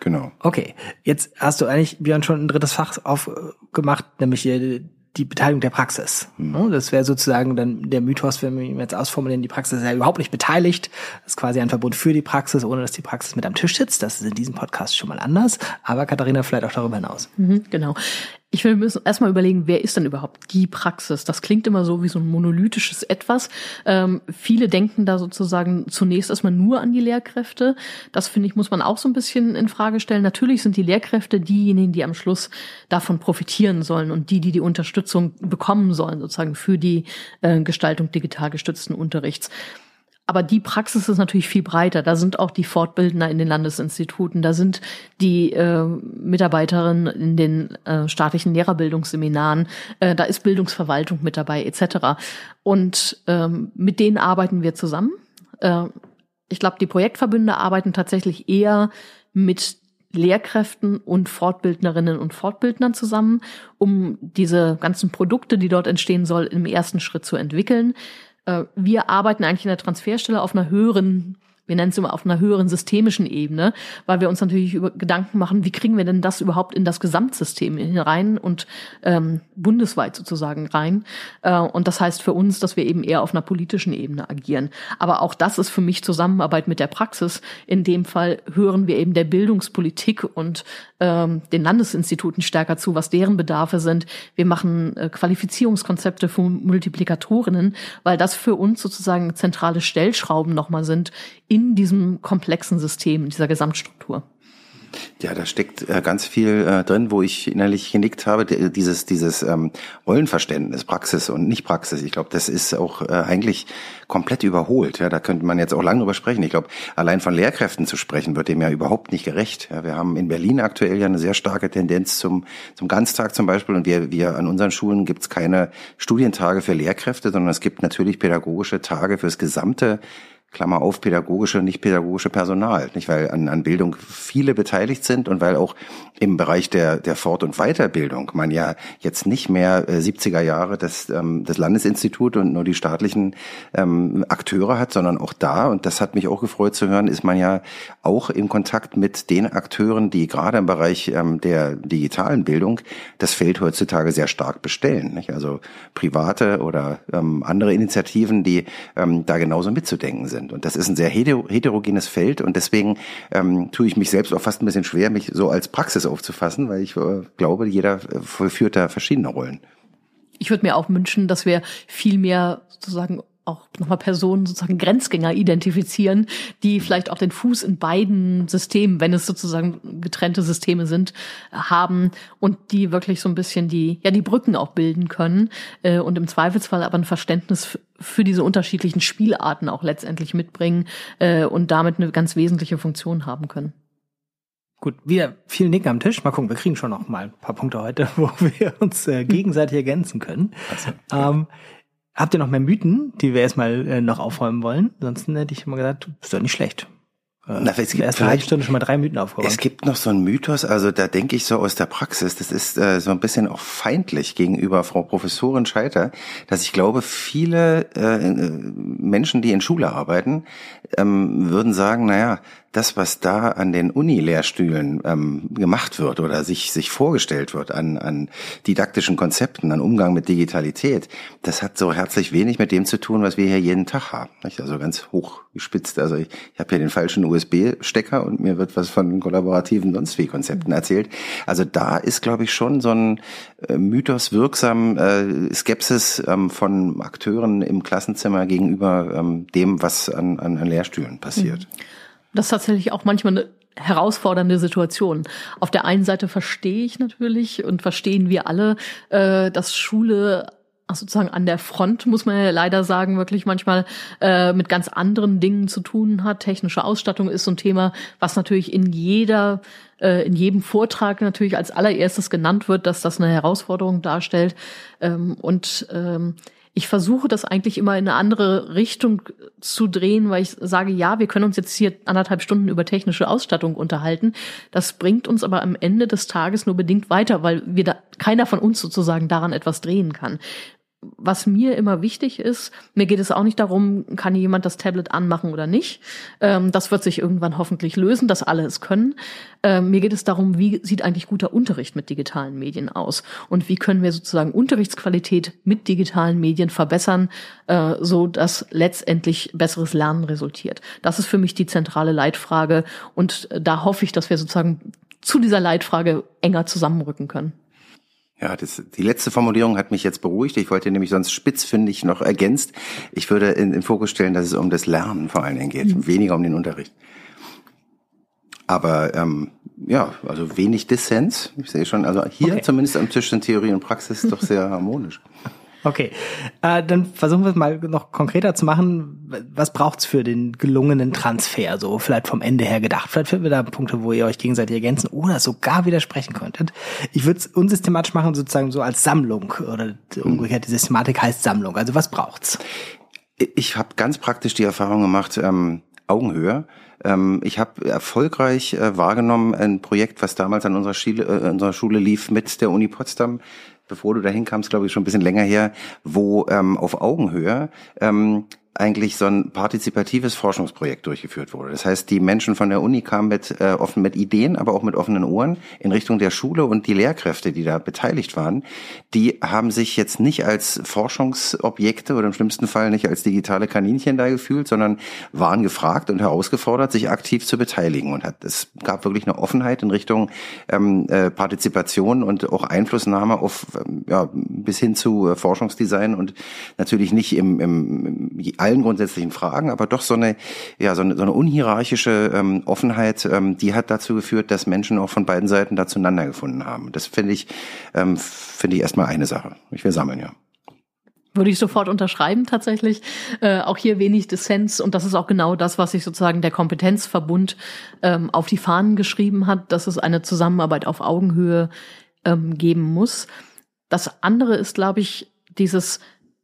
Genau. Okay, jetzt hast du eigentlich, Björn, schon ein drittes Fach aufgemacht, nämlich die Beteiligung der Praxis. Mhm. Das wäre sozusagen dann der Mythos, wenn wir ihn jetzt ausformulieren, die Praxis ist ja überhaupt nicht beteiligt. Das ist quasi ein Verbund für die Praxis, ohne dass die Praxis mit am Tisch sitzt. Das ist in diesem Podcast schon mal anders. Aber Katharina vielleicht auch darüber hinaus. Mhm, genau. Ich will müssen erstmal überlegen, wer ist denn überhaupt die Praxis? Das klingt immer so wie so ein monolithisches Etwas. Ähm, viele denken da sozusagen zunächst erstmal nur an die Lehrkräfte. Das finde ich, muss man auch so ein bisschen in Frage stellen. Natürlich sind die Lehrkräfte diejenigen, die am Schluss davon profitieren sollen und die, die die Unterstützung bekommen sollen, sozusagen für die äh, Gestaltung digital gestützten Unterrichts. Aber die Praxis ist natürlich viel breiter. Da sind auch die Fortbildner in den Landesinstituten, da sind die äh, Mitarbeiterinnen in den äh, staatlichen Lehrerbildungsseminaren, äh, da ist Bildungsverwaltung mit dabei etc. Und ähm, mit denen arbeiten wir zusammen. Äh, ich glaube, die Projektverbünde arbeiten tatsächlich eher mit Lehrkräften und Fortbildnerinnen und Fortbildnern zusammen, um diese ganzen Produkte, die dort entstehen soll, im ersten Schritt zu entwickeln. Äh, wir arbeiten eigentlich in der Transferstelle auf einer höheren wir nennen es immer auf einer höheren systemischen Ebene, weil wir uns natürlich über Gedanken machen, wie kriegen wir denn das überhaupt in das Gesamtsystem hinein und ähm, bundesweit sozusagen rein. Äh, und das heißt für uns, dass wir eben eher auf einer politischen Ebene agieren. Aber auch das ist für mich Zusammenarbeit mit der Praxis. In dem Fall hören wir eben der Bildungspolitik und ähm, den Landesinstituten stärker zu, was deren Bedarfe sind. Wir machen äh, Qualifizierungskonzepte für Multiplikatorinnen, weil das für uns sozusagen zentrale Stellschrauben nochmal sind in diesem komplexen System, in dieser Gesamtstruktur. Ja, da steckt äh, ganz viel äh, drin, wo ich innerlich genickt habe. Dieses, dieses ähm, Rollenverständnis, Praxis und Nicht-Praxis. Ich glaube, das ist auch äh, eigentlich komplett überholt. Ja, da könnte man jetzt auch lange drüber sprechen. Ich glaube, allein von Lehrkräften zu sprechen, wird dem ja überhaupt nicht gerecht. Ja, wir haben in Berlin aktuell ja eine sehr starke Tendenz zum, zum Ganztag zum Beispiel. Und wir, wir an unseren Schulen gibt es keine Studientage für Lehrkräfte, sondern es gibt natürlich pädagogische Tage fürs gesamte Klammer auf, pädagogische, nicht pädagogische Personal, nicht weil an, an Bildung viele beteiligt sind und weil auch im Bereich der, der Fort- und Weiterbildung man ja jetzt nicht mehr äh, 70er Jahre das, ähm, das Landesinstitut und nur die staatlichen ähm, Akteure hat, sondern auch da, und das hat mich auch gefreut zu hören, ist man ja auch in Kontakt mit den Akteuren, die gerade im Bereich ähm, der digitalen Bildung das Feld heutzutage sehr stark bestellen. Nicht? Also private oder andere Initiativen, die da genauso mitzudenken sind sind. Und das ist ein sehr heterogenes Feld und deswegen ähm, tue ich mich selbst auch fast ein bisschen schwer, mich so als Praxis aufzufassen, weil ich äh, glaube, jeder äh, vollführt da verschiedene Rollen. Ich würde mir auch wünschen, dass wir viel mehr sozusagen auch nochmal Personen sozusagen Grenzgänger identifizieren, die vielleicht auch den Fuß in beiden Systemen, wenn es sozusagen getrennte Systeme sind, haben und die wirklich so ein bisschen die, ja, die Brücken auch bilden können äh, und im Zweifelsfall aber ein Verständnis für diese unterschiedlichen Spielarten auch letztendlich mitbringen äh, und damit eine ganz wesentliche Funktion haben können. Gut, wieder vielen Dinge am Tisch. Mal gucken, wir kriegen schon noch mal ein paar Punkte heute, wo wir uns äh, gegenseitig ergänzen können. Also, ähm, Habt ihr noch mehr Mythen, die wir erstmal äh, noch aufräumen wollen? Ansonsten hätte ich mal gesagt, du bist doch nicht schlecht. Äh, Na, es gibt erst eine halbe Stunde schon mal drei Mythen aufgeräumt. Es gibt noch so einen Mythos, also da denke ich so aus der Praxis, das ist äh, so ein bisschen auch feindlich gegenüber Frau Professorin Scheiter, dass ich glaube, viele äh, Menschen, die in Schule arbeiten, ähm, würden sagen, naja, das, was da an den Uni-Lehrstühlen ähm, gemacht wird oder sich, sich vorgestellt wird an, an didaktischen Konzepten, an Umgang mit Digitalität, das hat so herzlich wenig mit dem zu tun, was wir hier jeden Tag haben. Nicht? Also ganz hoch gespitzt. Also ich, ich habe hier den falschen USB-Stecker und mir wird was von kollaborativen sonst wie Konzepten erzählt. Also da ist, glaube ich, schon so ein äh, Mythos wirksam äh, Skepsis ähm, von Akteuren im Klassenzimmer gegenüber ähm, dem, was an, an, an Lehrstühlen passiert. Mhm. Das ist tatsächlich auch manchmal eine herausfordernde Situation. Auf der einen Seite verstehe ich natürlich und verstehen wir alle, äh, dass Schule sozusagen an der Front, muss man ja leider sagen, wirklich manchmal äh, mit ganz anderen Dingen zu tun hat. Technische Ausstattung ist so ein Thema, was natürlich in jeder, äh, in jedem Vortrag natürlich als allererstes genannt wird, dass das eine Herausforderung darstellt. Ähm, und ähm, ich versuche das eigentlich immer in eine andere Richtung zu drehen, weil ich sage, ja, wir können uns jetzt hier anderthalb Stunden über technische Ausstattung unterhalten. Das bringt uns aber am Ende des Tages nur bedingt weiter, weil wir da, keiner von uns sozusagen daran etwas drehen kann was mir immer wichtig ist, mir geht es auch nicht darum, kann jemand das Tablet anmachen oder nicht. Ähm, das wird sich irgendwann hoffentlich lösen, dass alle es können. Ähm, mir geht es darum, wie sieht eigentlich guter Unterricht mit digitalen Medien aus und wie können wir sozusagen Unterrichtsqualität mit digitalen Medien verbessern, äh, so dass letztendlich besseres Lernen resultiert. Das ist für mich die zentrale Leitfrage und äh, da hoffe ich, dass wir sozusagen zu dieser Leitfrage enger zusammenrücken können. Ja, das, die letzte Formulierung hat mich jetzt beruhigt. Ich wollte nämlich sonst spitzfindig noch ergänzt. Ich würde in den Fokus stellen, dass es um das Lernen vor allen Dingen geht, mhm. weniger um den Unterricht. Aber ähm, ja, also wenig Dissens. Ich sehe schon, also hier okay. zumindest am Tisch sind Theorie und Praxis doch sehr harmonisch. Okay, äh, dann versuchen wir es mal noch konkreter zu machen. Was braucht's für den gelungenen Transfer? So vielleicht vom Ende her gedacht. Vielleicht finden wir da Punkte, wo ihr euch gegenseitig ergänzen oder sogar widersprechen könntet. Ich würde es unsystematisch machen, sozusagen so als Sammlung oder umgekehrt. Die Systematik heißt Sammlung. Also was braucht's? Ich habe ganz praktisch die Erfahrung gemacht, ähm, Augenhöhe ähm, ich habe erfolgreich äh, wahrgenommen ein Projekt, was damals an unserer Schule, äh, unserer Schule lief mit der Uni Potsdam bevor du dahin kamst, glaube ich, schon ein bisschen länger her, wo ähm, auf Augenhöhe ähm, eigentlich so ein partizipatives Forschungsprojekt durchgeführt wurde. Das heißt, die Menschen von der Uni kamen mit äh, offen mit Ideen, aber auch mit offenen Ohren in Richtung der Schule und die Lehrkräfte, die da beteiligt waren, die haben sich jetzt nicht als Forschungsobjekte oder im schlimmsten Fall nicht als digitale Kaninchen da gefühlt, sondern waren gefragt und herausgefordert, sich aktiv zu beteiligen. Und hat, es gab wirklich eine Offenheit in Richtung ähm, äh, Partizipation und auch Einflussnahme auf ähm, ja, bis hin zu äh, Forschungsdesign und natürlich nicht im, im, im allen grundsätzlichen Fragen, aber doch so eine, ja, so eine, so eine unhierarchische ähm, Offenheit, ähm, die hat dazu geführt, dass Menschen auch von beiden Seiten da zueinander gefunden haben. Das finde ich, ähm, finde ich erstmal eine Sache. Ich will sammeln, ja. Würde ich sofort unterschreiben, tatsächlich. Äh, auch hier wenig Dissens und das ist auch genau das, was sich sozusagen der Kompetenzverbund ähm, auf die Fahnen geschrieben hat, dass es eine Zusammenarbeit auf Augenhöhe ähm, geben muss. Das andere ist, glaube ich, dieses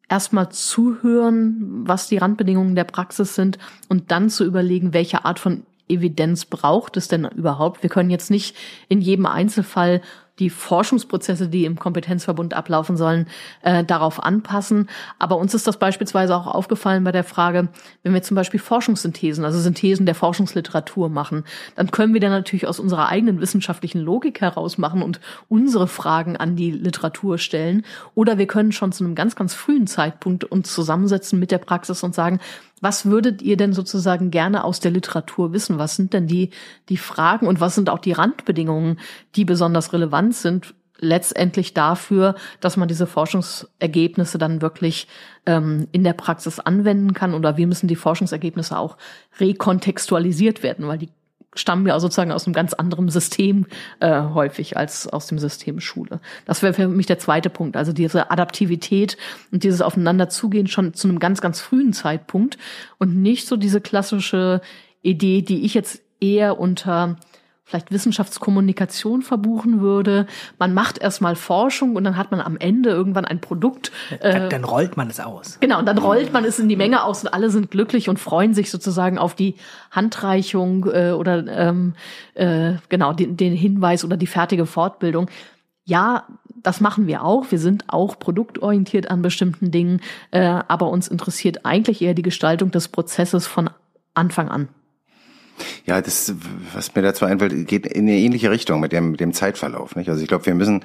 erstmal zuhören, was die Randbedingungen der Praxis sind und dann zu überlegen, welche Art von Evidenz braucht es denn überhaupt? Wir können jetzt nicht in jedem Einzelfall die Forschungsprozesse, die im Kompetenzverbund ablaufen sollen, äh, darauf anpassen. Aber uns ist das beispielsweise auch aufgefallen bei der Frage, wenn wir zum Beispiel Forschungssynthesen, also Synthesen der Forschungsliteratur machen, dann können wir dann natürlich aus unserer eigenen wissenschaftlichen Logik heraus machen und unsere Fragen an die Literatur stellen. Oder wir können schon zu einem ganz, ganz frühen Zeitpunkt uns zusammensetzen mit der Praxis und sagen, was würdet ihr denn sozusagen gerne aus der Literatur wissen? Was sind denn die, die Fragen und was sind auch die Randbedingungen, die besonders relevant sind letztendlich dafür, dass man diese Forschungsergebnisse dann wirklich ähm, in der Praxis anwenden kann oder wie müssen die Forschungsergebnisse auch rekontextualisiert werden, weil die stammen ja sozusagen aus einem ganz anderen System äh, häufig als aus dem System Schule. Das wäre für mich der zweite Punkt. Also diese Adaptivität und dieses Aufeinanderzugehen schon zu einem ganz, ganz frühen Zeitpunkt und nicht so diese klassische Idee, die ich jetzt eher unter vielleicht Wissenschaftskommunikation verbuchen würde. Man macht erstmal Forschung und dann hat man am Ende irgendwann ein Produkt. Dann, äh, dann rollt man es aus. Genau, und dann rollt man es in die Menge aus und alle sind glücklich und freuen sich sozusagen auf die Handreichung äh, oder ähm, äh, genau den, den Hinweis oder die fertige Fortbildung. Ja, das machen wir auch. Wir sind auch produktorientiert an bestimmten Dingen, äh, aber uns interessiert eigentlich eher die Gestaltung des Prozesses von Anfang an. Ja, das, was mir dazu einfällt, geht in eine ähnliche Richtung mit dem, mit dem Zeitverlauf. Nicht? Also ich glaube, wir müssen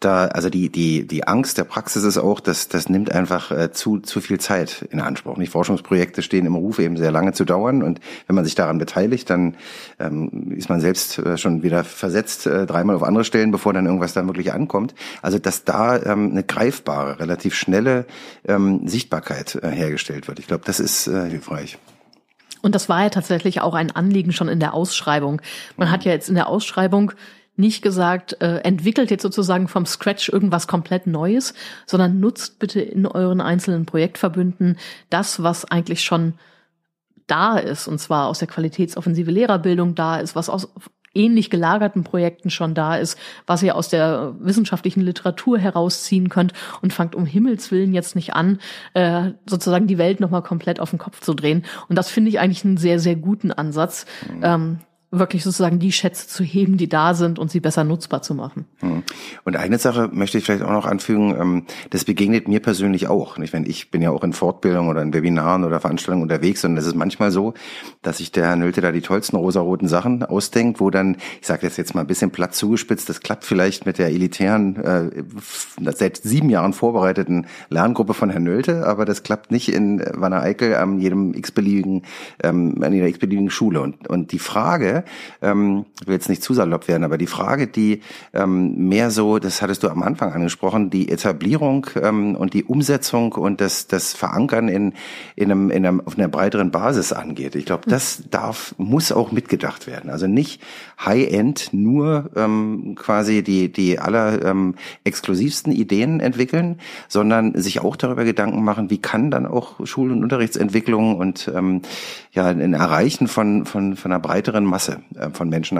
da, also die, die, die Angst der Praxis ist auch, dass das nimmt einfach äh, zu, zu viel Zeit in Anspruch. Nicht? Forschungsprojekte stehen im Ruf, eben sehr lange zu dauern. Und wenn man sich daran beteiligt, dann ähm, ist man selbst äh, schon wieder versetzt, äh, dreimal auf andere Stellen, bevor dann irgendwas da wirklich ankommt. Also dass da ähm, eine greifbare, relativ schnelle ähm, Sichtbarkeit äh, hergestellt wird. Ich glaube, das ist äh, hilfreich. Und das war ja tatsächlich auch ein Anliegen schon in der Ausschreibung. Man hat ja jetzt in der Ausschreibung nicht gesagt, äh, entwickelt jetzt sozusagen vom Scratch irgendwas komplett Neues, sondern nutzt bitte in euren einzelnen Projektverbünden das, was eigentlich schon da ist, und zwar aus der qualitätsoffensive Lehrerbildung da ist, was aus ähnlich gelagerten Projekten schon da ist, was ihr aus der wissenschaftlichen Literatur herausziehen könnt und fangt um Himmels Willen jetzt nicht an, äh, sozusagen die Welt nochmal komplett auf den Kopf zu drehen. Und das finde ich eigentlich einen sehr, sehr guten Ansatz. Mhm. Ähm, wirklich sozusagen die Schätze zu heben, die da sind und sie besser nutzbar zu machen. Hm. Und eine Sache möchte ich vielleicht auch noch anfügen, ähm, das begegnet mir persönlich auch. Ich, ich bin ja auch in Fortbildung oder in Webinaren oder Veranstaltungen unterwegs und es ist manchmal so, dass sich der Herr Nölte da die tollsten rosaroten Sachen ausdenkt, wo dann, ich sage das jetzt mal ein bisschen platt zugespitzt, das klappt vielleicht mit der elitären, äh, seit sieben Jahren vorbereiteten Lerngruppe von Herrn Nölte, aber das klappt nicht in Wanne Eickel an jedem x-beliebigen, ähm, an jeder x-beliebigen Schule. Und, und die Frage, ähm, ich will jetzt nicht zu salopp werden, aber die Frage, die ähm, mehr so, das hattest du am Anfang angesprochen, die Etablierung ähm, und die Umsetzung und das, das Verankern in, in, einem, in einem, auf einer breiteren Basis angeht. Ich glaube, das darf, muss auch mitgedacht werden. Also nicht High-End nur ähm, quasi die, die aller ähm, exklusivsten Ideen entwickeln, sondern sich auch darüber Gedanken machen, wie kann dann auch Schul- und Unterrichtsentwicklung und ähm, ja, ein Erreichen von, von, von einer breiteren Masse Masse äh, von Menschen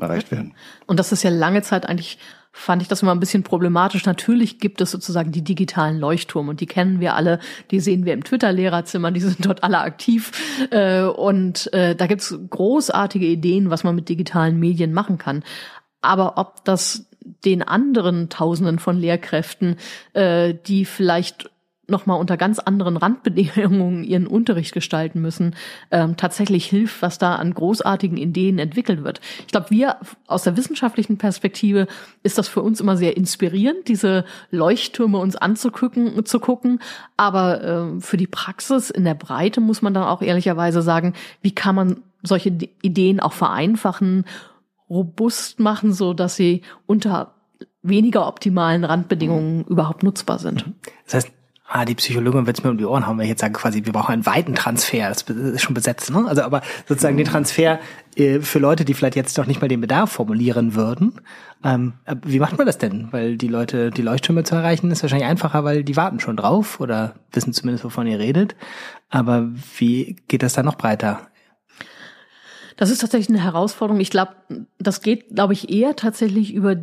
erreicht werden. Und das ist ja lange Zeit eigentlich fand ich das immer ein bisschen problematisch. Natürlich gibt es sozusagen die digitalen Leuchtturm und die kennen wir alle, die sehen wir im Twitter-Lehrerzimmer, die sind dort alle aktiv äh, und äh, da gibt's großartige Ideen, was man mit digitalen Medien machen kann. Aber ob das den anderen Tausenden von Lehrkräften, die vielleicht nochmal unter ganz anderen Randbedingungen ihren Unterricht gestalten müssen, ähm, tatsächlich hilft, was da an großartigen Ideen entwickelt wird. Ich glaube, wir aus der wissenschaftlichen Perspektive ist das für uns immer sehr inspirierend, diese Leuchttürme uns anzugucken, zu gucken. Aber äh, für die Praxis in der Breite muss man dann auch ehrlicherweise sagen, wie kann man solche Ideen auch vereinfachen, robust machen, so dass sie unter weniger optimalen Randbedingungen überhaupt nutzbar sind. Das heißt, ah, die Psychologin wird es mir um die Ohren haben, wenn ich jetzt sage, quasi, wir brauchen einen weiten Transfer. Das ist schon besetzt, ne? Also, aber sozusagen den Transfer äh, für Leute, die vielleicht jetzt noch nicht mal den Bedarf formulieren würden. Ähm, wie macht man das denn? Weil die Leute, die Leuchttürme zu erreichen, ist wahrscheinlich einfacher, weil die warten schon drauf oder wissen zumindest, wovon ihr redet. Aber wie geht das dann noch breiter? Das ist tatsächlich eine Herausforderung. Ich glaube, das geht, glaube ich, eher tatsächlich über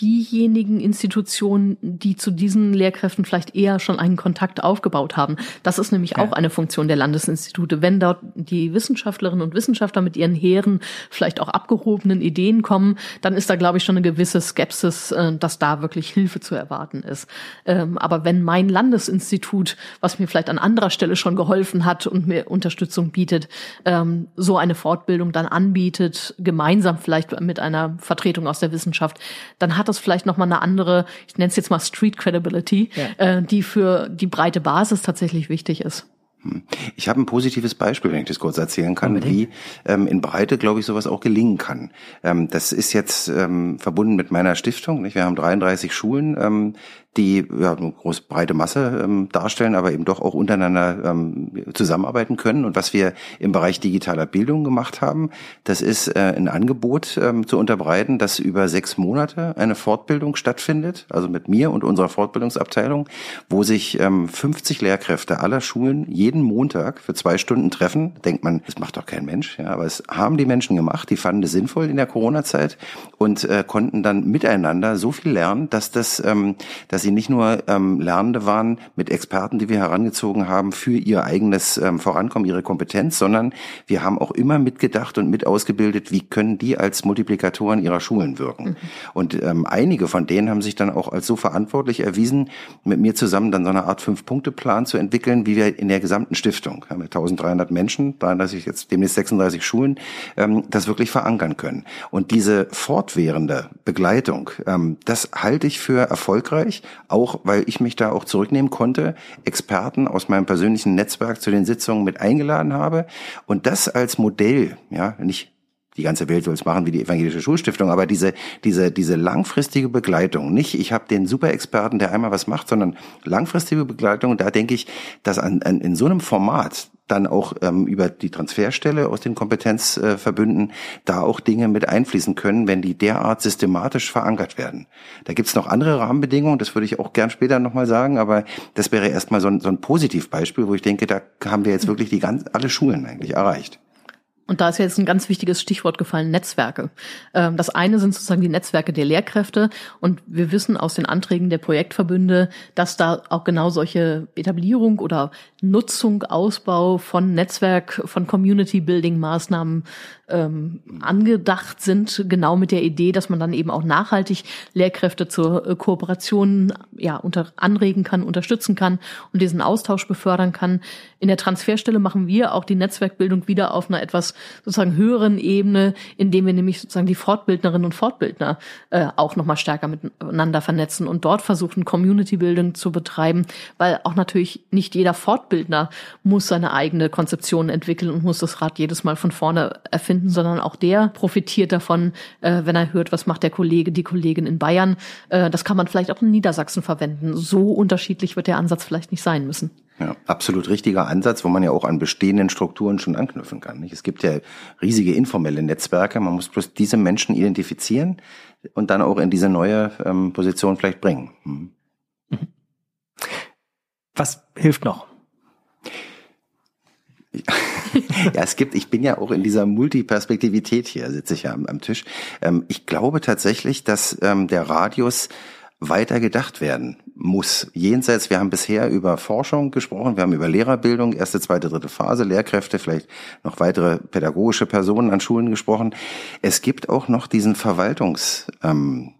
diejenigen Institutionen, die zu diesen Lehrkräften vielleicht eher schon einen Kontakt aufgebaut haben. Das ist nämlich ja. auch eine Funktion der Landesinstitute. Wenn dort die Wissenschaftlerinnen und Wissenschaftler mit ihren hehren, vielleicht auch abgehobenen Ideen kommen, dann ist da, glaube ich, schon eine gewisse Skepsis, äh, dass da wirklich Hilfe zu erwarten ist. Ähm, aber wenn mein Landesinstitut, was mir vielleicht an anderer Stelle schon geholfen hat und mir Unterstützung bietet, ähm, so eine Fortbildung dann anbietet, gemeinsam vielleicht mit einer Vertretung aus der Wissenschaft, dann hat hat das vielleicht noch mal eine andere, ich nenne es jetzt mal Street Credibility, ja. äh, die für die breite Basis tatsächlich wichtig ist. Hm. Ich habe ein positives Beispiel, wenn ich das kurz erzählen kann, Unbedingt. wie ähm, in Breite, glaube ich, sowas auch gelingen kann. Ähm, das ist jetzt ähm, verbunden mit meiner Stiftung. Nicht? Wir haben 33 Schulen, ähm, die ja, eine große breite Masse ähm, darstellen, aber eben doch auch untereinander ähm, zusammenarbeiten können. Und was wir im Bereich digitaler Bildung gemacht haben, das ist äh, ein Angebot ähm, zu unterbreiten, dass über sechs Monate eine Fortbildung stattfindet, also mit mir und unserer Fortbildungsabteilung, wo sich ähm, 50 Lehrkräfte aller Schulen jeden Montag für zwei Stunden treffen. Denkt man, das macht doch kein Mensch, ja, aber es haben die Menschen gemacht, die fanden es sinnvoll in der Corona-Zeit und äh, konnten dann miteinander so viel lernen, dass das, ähm, dass sie nicht nur ähm, Lernende waren mit Experten, die wir herangezogen haben für ihr eigenes ähm, Vorankommen, ihre Kompetenz, sondern wir haben auch immer mitgedacht und mit ausgebildet, wie können die als Multiplikatoren ihrer Schulen wirken. Mhm. Und ähm, einige von denen haben sich dann auch als so verantwortlich erwiesen, mit mir zusammen dann so eine Art Fünf-Punkte-Plan zu entwickeln, wie wir in der gesamten Stiftung, haben wir 1300 Menschen, 33 jetzt demnächst 36 Schulen, ähm, das wirklich verankern können. Und diese fortwährende Begleitung, ähm, das halte ich für erfolgreich, auch weil ich mich da auch zurücknehmen konnte, Experten aus meinem persönlichen Netzwerk zu den Sitzungen mit eingeladen habe. Und das als Modell, ja, nicht die ganze Welt soll es machen wie die evangelische Schulstiftung, aber diese diese diese langfristige Begleitung, nicht ich habe den Superexperten, der einmal was macht, sondern langfristige Begleitung, da denke ich, dass an, an in so einem Format dann auch ähm, über die Transferstelle aus den Kompetenzverbünden äh, da auch Dinge mit einfließen können, wenn die derart systematisch verankert werden. Da gibt's noch andere Rahmenbedingungen, das würde ich auch gern später nochmal sagen, aber das wäre erstmal so ein, so ein Positivbeispiel, wo ich denke, da haben wir jetzt wirklich die ganz, alle Schulen eigentlich erreicht. Und da ist jetzt ein ganz wichtiges Stichwort gefallen, Netzwerke. Ähm, das eine sind sozusagen die Netzwerke der Lehrkräfte. Und wir wissen aus den Anträgen der Projektverbünde, dass da auch genau solche Etablierung oder Nutzung, Ausbau von Netzwerk, von Community-Building-Maßnahmen ähm, angedacht sind, genau mit der Idee, dass man dann eben auch nachhaltig Lehrkräfte zur äh, Kooperation ja, unter, anregen kann, unterstützen kann und diesen Austausch befördern kann. In der Transferstelle machen wir auch die Netzwerkbildung wieder auf einer etwas sozusagen höheren Ebene, indem wir nämlich sozusagen die Fortbildnerinnen und Fortbildner äh, auch nochmal stärker miteinander vernetzen und dort versuchen, Community-Bildung zu betreiben, weil auch natürlich nicht jeder Fortbildner muss seine eigene Konzeption entwickeln und muss das Rad jedes Mal von vorne erfinden finden, sondern auch der profitiert davon, äh, wenn er hört, was macht der Kollege, die Kollegin in Bayern. Äh, das kann man vielleicht auch in Niedersachsen verwenden. So unterschiedlich wird der Ansatz vielleicht nicht sein müssen. Ja, absolut richtiger Ansatz, wo man ja auch an bestehenden Strukturen schon anknüpfen kann. Es gibt ja riesige informelle Netzwerke. Man muss bloß diese Menschen identifizieren und dann auch in diese neue ähm, Position vielleicht bringen. Hm. Was hilft noch? ja, es gibt, ich bin ja auch in dieser Multiperspektivität hier, sitze ich ja am, am Tisch. Ähm, ich glaube tatsächlich, dass ähm, der Radius weiter gedacht werden muss. Jenseits, wir haben bisher über Forschung gesprochen, wir haben über Lehrerbildung, erste, zweite, dritte Phase, Lehrkräfte, vielleicht noch weitere pädagogische Personen an Schulen gesprochen. Es gibt auch noch diesen Verwaltungs, ähm,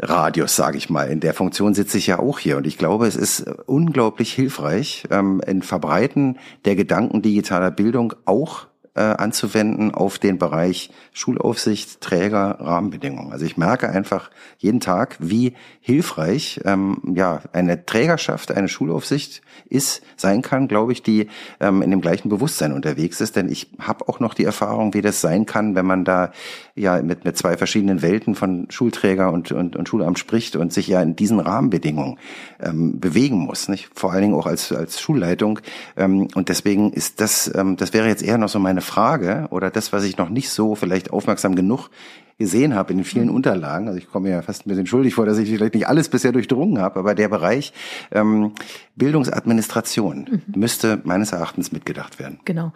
Radius, sage ich mal. In der Funktion sitze ich ja auch hier und ich glaube, es ist unglaublich hilfreich ähm, in Verbreiten der Gedanken digitaler Bildung auch äh, anzuwenden auf den Bereich Schulaufsicht, Träger, Rahmenbedingungen. Also ich merke einfach jeden Tag, wie hilfreich ähm, ja eine Trägerschaft, eine Schulaufsicht ist, sein kann, glaube ich, die ähm, in dem gleichen Bewusstsein unterwegs ist. Denn ich habe auch noch die Erfahrung, wie das sein kann, wenn man da ja mit, mit zwei verschiedenen Welten von Schulträger und, und, und Schulamt spricht und sich ja in diesen Rahmenbedingungen ähm, bewegen muss. Nicht? Vor allen Dingen auch als, als Schulleitung. Ähm, und deswegen ist das, ähm, das wäre jetzt eher noch so meine Frage oder das, was ich noch nicht so vielleicht aufmerksam genug gesehen habe in den vielen mhm. Unterlagen. Also ich komme mir ja fast ein bisschen schuldig vor, dass ich vielleicht nicht alles bisher durchdrungen habe, aber der Bereich ähm, Bildungsadministration mhm. müsste meines Erachtens mitgedacht werden. Genau.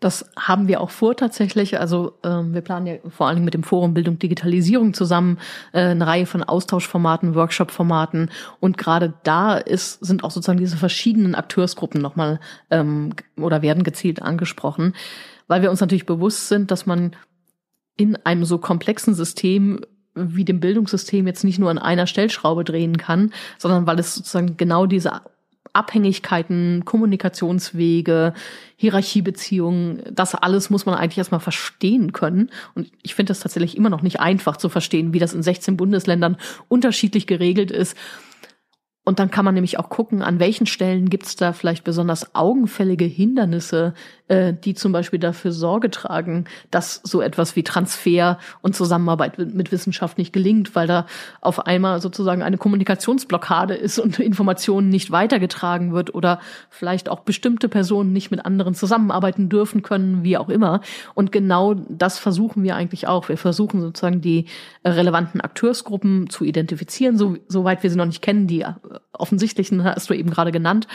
Das haben wir auch vor tatsächlich. Also ähm, wir planen ja vor allen Dingen mit dem Forum Bildung Digitalisierung zusammen äh, eine Reihe von Austauschformaten, Workshop-Formaten und gerade da ist sind auch sozusagen diese verschiedenen Akteursgruppen nochmal ähm, oder werden gezielt angesprochen, weil wir uns natürlich bewusst sind, dass man in einem so komplexen System wie dem Bildungssystem jetzt nicht nur an einer Stellschraube drehen kann, sondern weil es sozusagen genau diese Abhängigkeiten, Kommunikationswege, Hierarchiebeziehungen, das alles muss man eigentlich erstmal verstehen können. Und ich finde das tatsächlich immer noch nicht einfach zu verstehen, wie das in 16 Bundesländern unterschiedlich geregelt ist. Und dann kann man nämlich auch gucken, an welchen Stellen gibt es da vielleicht besonders augenfällige Hindernisse, äh, die zum Beispiel dafür Sorge tragen, dass so etwas wie Transfer und Zusammenarbeit mit Wissenschaft nicht gelingt, weil da auf einmal sozusagen eine Kommunikationsblockade ist und Informationen nicht weitergetragen wird oder vielleicht auch bestimmte Personen nicht mit anderen zusammenarbeiten dürfen können, wie auch immer. Und genau das versuchen wir eigentlich auch. Wir versuchen sozusagen die relevanten Akteursgruppen zu identifizieren, so, soweit wir sie noch nicht kennen, die offensichtlichen hast du eben gerade genannt,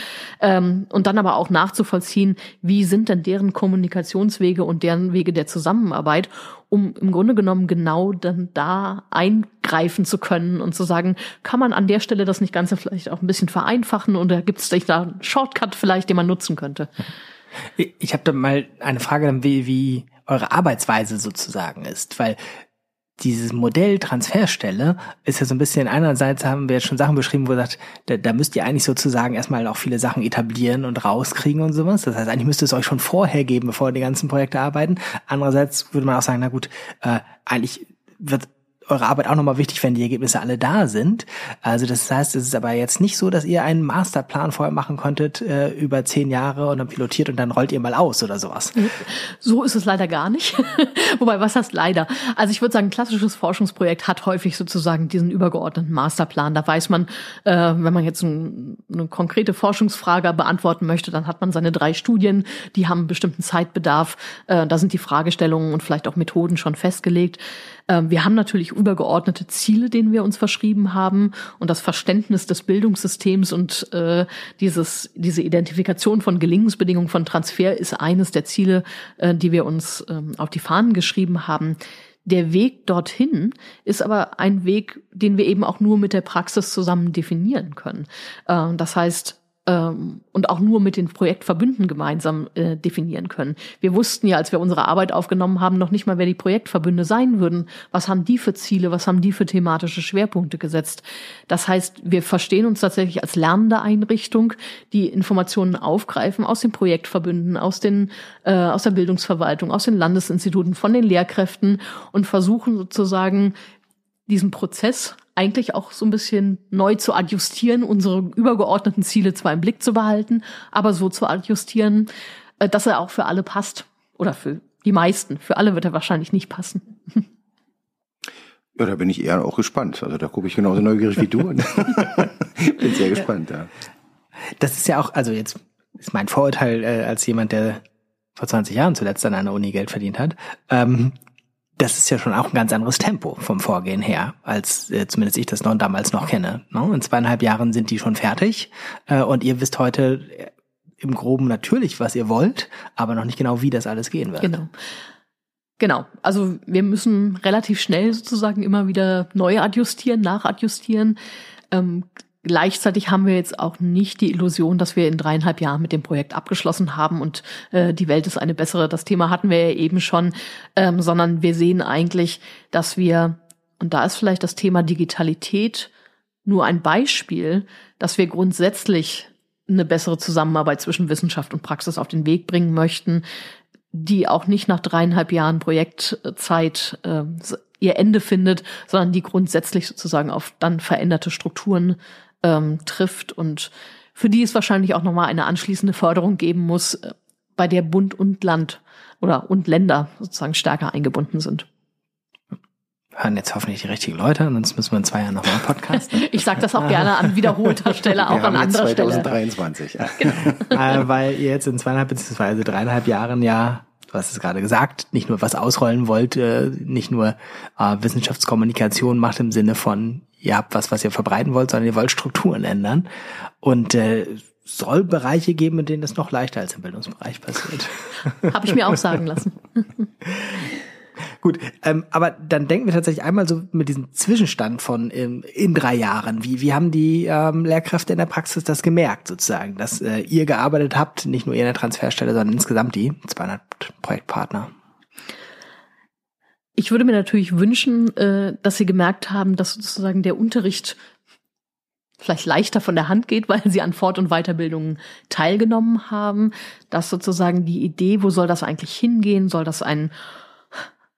ähm, und dann aber auch nachzuvollziehen, wie sind denn deren Kommunikationswege und deren Wege der Zusammenarbeit, um im Grunde genommen genau dann da eingreifen zu können und zu sagen, kann man an der Stelle das nicht Ganze vielleicht auch ein bisschen vereinfachen oder gibt es da einen Shortcut vielleicht, den man nutzen könnte? Ich habe da mal eine Frage, wie, wie eure Arbeitsweise sozusagen ist, weil dieses Modell Transferstelle ist ja so ein bisschen, einerseits haben wir jetzt schon Sachen beschrieben, wo ihr sagt, da, da müsst ihr eigentlich sozusagen erstmal auch viele Sachen etablieren und rauskriegen und sowas. Das heißt, eigentlich müsste es euch schon vorher geben, bevor die ganzen Projekte arbeiten. Andererseits würde man auch sagen, na gut, äh, eigentlich wird eure Arbeit auch nochmal wichtig, wenn die Ergebnisse alle da sind. Also das heißt, es ist aber jetzt nicht so, dass ihr einen Masterplan vorher machen konntet äh, über zehn Jahre und dann pilotiert und dann rollt ihr mal aus oder sowas. So ist es leider gar nicht. Wobei, was heißt leider? Also ich würde sagen, ein klassisches Forschungsprojekt hat häufig sozusagen diesen übergeordneten Masterplan. Da weiß man, äh, wenn man jetzt ein, eine konkrete Forschungsfrage beantworten möchte, dann hat man seine drei Studien, die haben einen bestimmten Zeitbedarf. Äh, da sind die Fragestellungen und vielleicht auch Methoden schon festgelegt. Ähm, wir haben natürlich übergeordnete Ziele, denen wir uns verschrieben haben und das Verständnis des Bildungssystems und äh, dieses, diese Identifikation von Gelingensbedingungen von Transfer ist eines der Ziele, äh, die wir uns ähm, auf die Fahnen geschrieben haben. Der Weg dorthin ist aber ein Weg, den wir eben auch nur mit der Praxis zusammen definieren können. Äh, das heißt, ähm, und auch nur mit den Projektverbünden gemeinsam äh, definieren können. Wir wussten ja, als wir unsere Arbeit aufgenommen haben, noch nicht mal, wer die Projektverbünde sein würden. Was haben die für Ziele? Was haben die für thematische Schwerpunkte gesetzt? Das heißt, wir verstehen uns tatsächlich als lernende Einrichtung, die Informationen aufgreifen aus den Projektverbünden, aus den äh, aus der Bildungsverwaltung, aus den Landesinstituten, von den Lehrkräften und versuchen sozusagen diesen Prozess eigentlich auch so ein bisschen neu zu adjustieren, unsere übergeordneten Ziele zwar im Blick zu behalten, aber so zu adjustieren, äh, dass er auch für alle passt. Oder für die meisten. Für alle wird er wahrscheinlich nicht passen. Ja, da bin ich eher auch gespannt. Also da gucke ich genauso neugierig wie du. bin sehr gespannt, ja. Das ist ja auch, also jetzt ist mein Vorurteil äh, als jemand, der vor 20 Jahren zuletzt an einer Uni Geld verdient hat. Ähm, das ist ja schon auch ein ganz anderes Tempo vom Vorgehen her, als äh, zumindest ich das noch damals noch kenne. Ne? In zweieinhalb Jahren sind die schon fertig äh, und ihr wisst heute äh, im Groben natürlich, was ihr wollt, aber noch nicht genau, wie das alles gehen wird. Genau. Genau. Also wir müssen relativ schnell sozusagen immer wieder neu adjustieren, nachadjustieren. Ähm, Gleichzeitig haben wir jetzt auch nicht die Illusion, dass wir in dreieinhalb Jahren mit dem Projekt abgeschlossen haben und äh, die Welt ist eine bessere. Das Thema hatten wir ja eben schon, ähm, sondern wir sehen eigentlich, dass wir, und da ist vielleicht das Thema Digitalität nur ein Beispiel, dass wir grundsätzlich eine bessere Zusammenarbeit zwischen Wissenschaft und Praxis auf den Weg bringen möchten, die auch nicht nach dreieinhalb Jahren Projektzeit äh, ihr Ende findet, sondern die grundsätzlich sozusagen auf dann veränderte Strukturen ähm, trifft und für die es wahrscheinlich auch nochmal eine anschließende Förderung geben muss, äh, bei der Bund und Land oder und Länder sozusagen stärker eingebunden sind. Hören jetzt hoffentlich die richtigen Leute, sonst müssen wir in zwei Jahren nochmal podcasten. ich sage das auch gerne an wiederholter Stelle, auch an anderer 2023, Stelle. 2023, ja. Genau. weil ihr jetzt in zweieinhalb beziehungsweise dreieinhalb Jahren ja du hast es gerade gesagt, nicht nur was ausrollen wollt, äh, nicht nur äh, Wissenschaftskommunikation macht im Sinne von, ihr habt was, was ihr verbreiten wollt, sondern ihr wollt Strukturen ändern. Und äh, soll Bereiche geben, in denen das noch leichter als im Bildungsbereich passiert. Habe ich mir auch sagen lassen. Gut, ähm, aber dann denken wir tatsächlich einmal so mit diesem Zwischenstand von in, in drei Jahren. Wie, wie haben die ähm, Lehrkräfte in der Praxis das gemerkt, sozusagen, dass äh, ihr gearbeitet habt, nicht nur ihr in der Transferstelle, sondern insgesamt die 200 Projektpartner? Ich würde mir natürlich wünschen, äh, dass sie gemerkt haben, dass sozusagen der Unterricht vielleicht leichter von der Hand geht, weil sie an Fort- und Weiterbildungen teilgenommen haben, dass sozusagen die Idee, wo soll das eigentlich hingehen, soll das ein,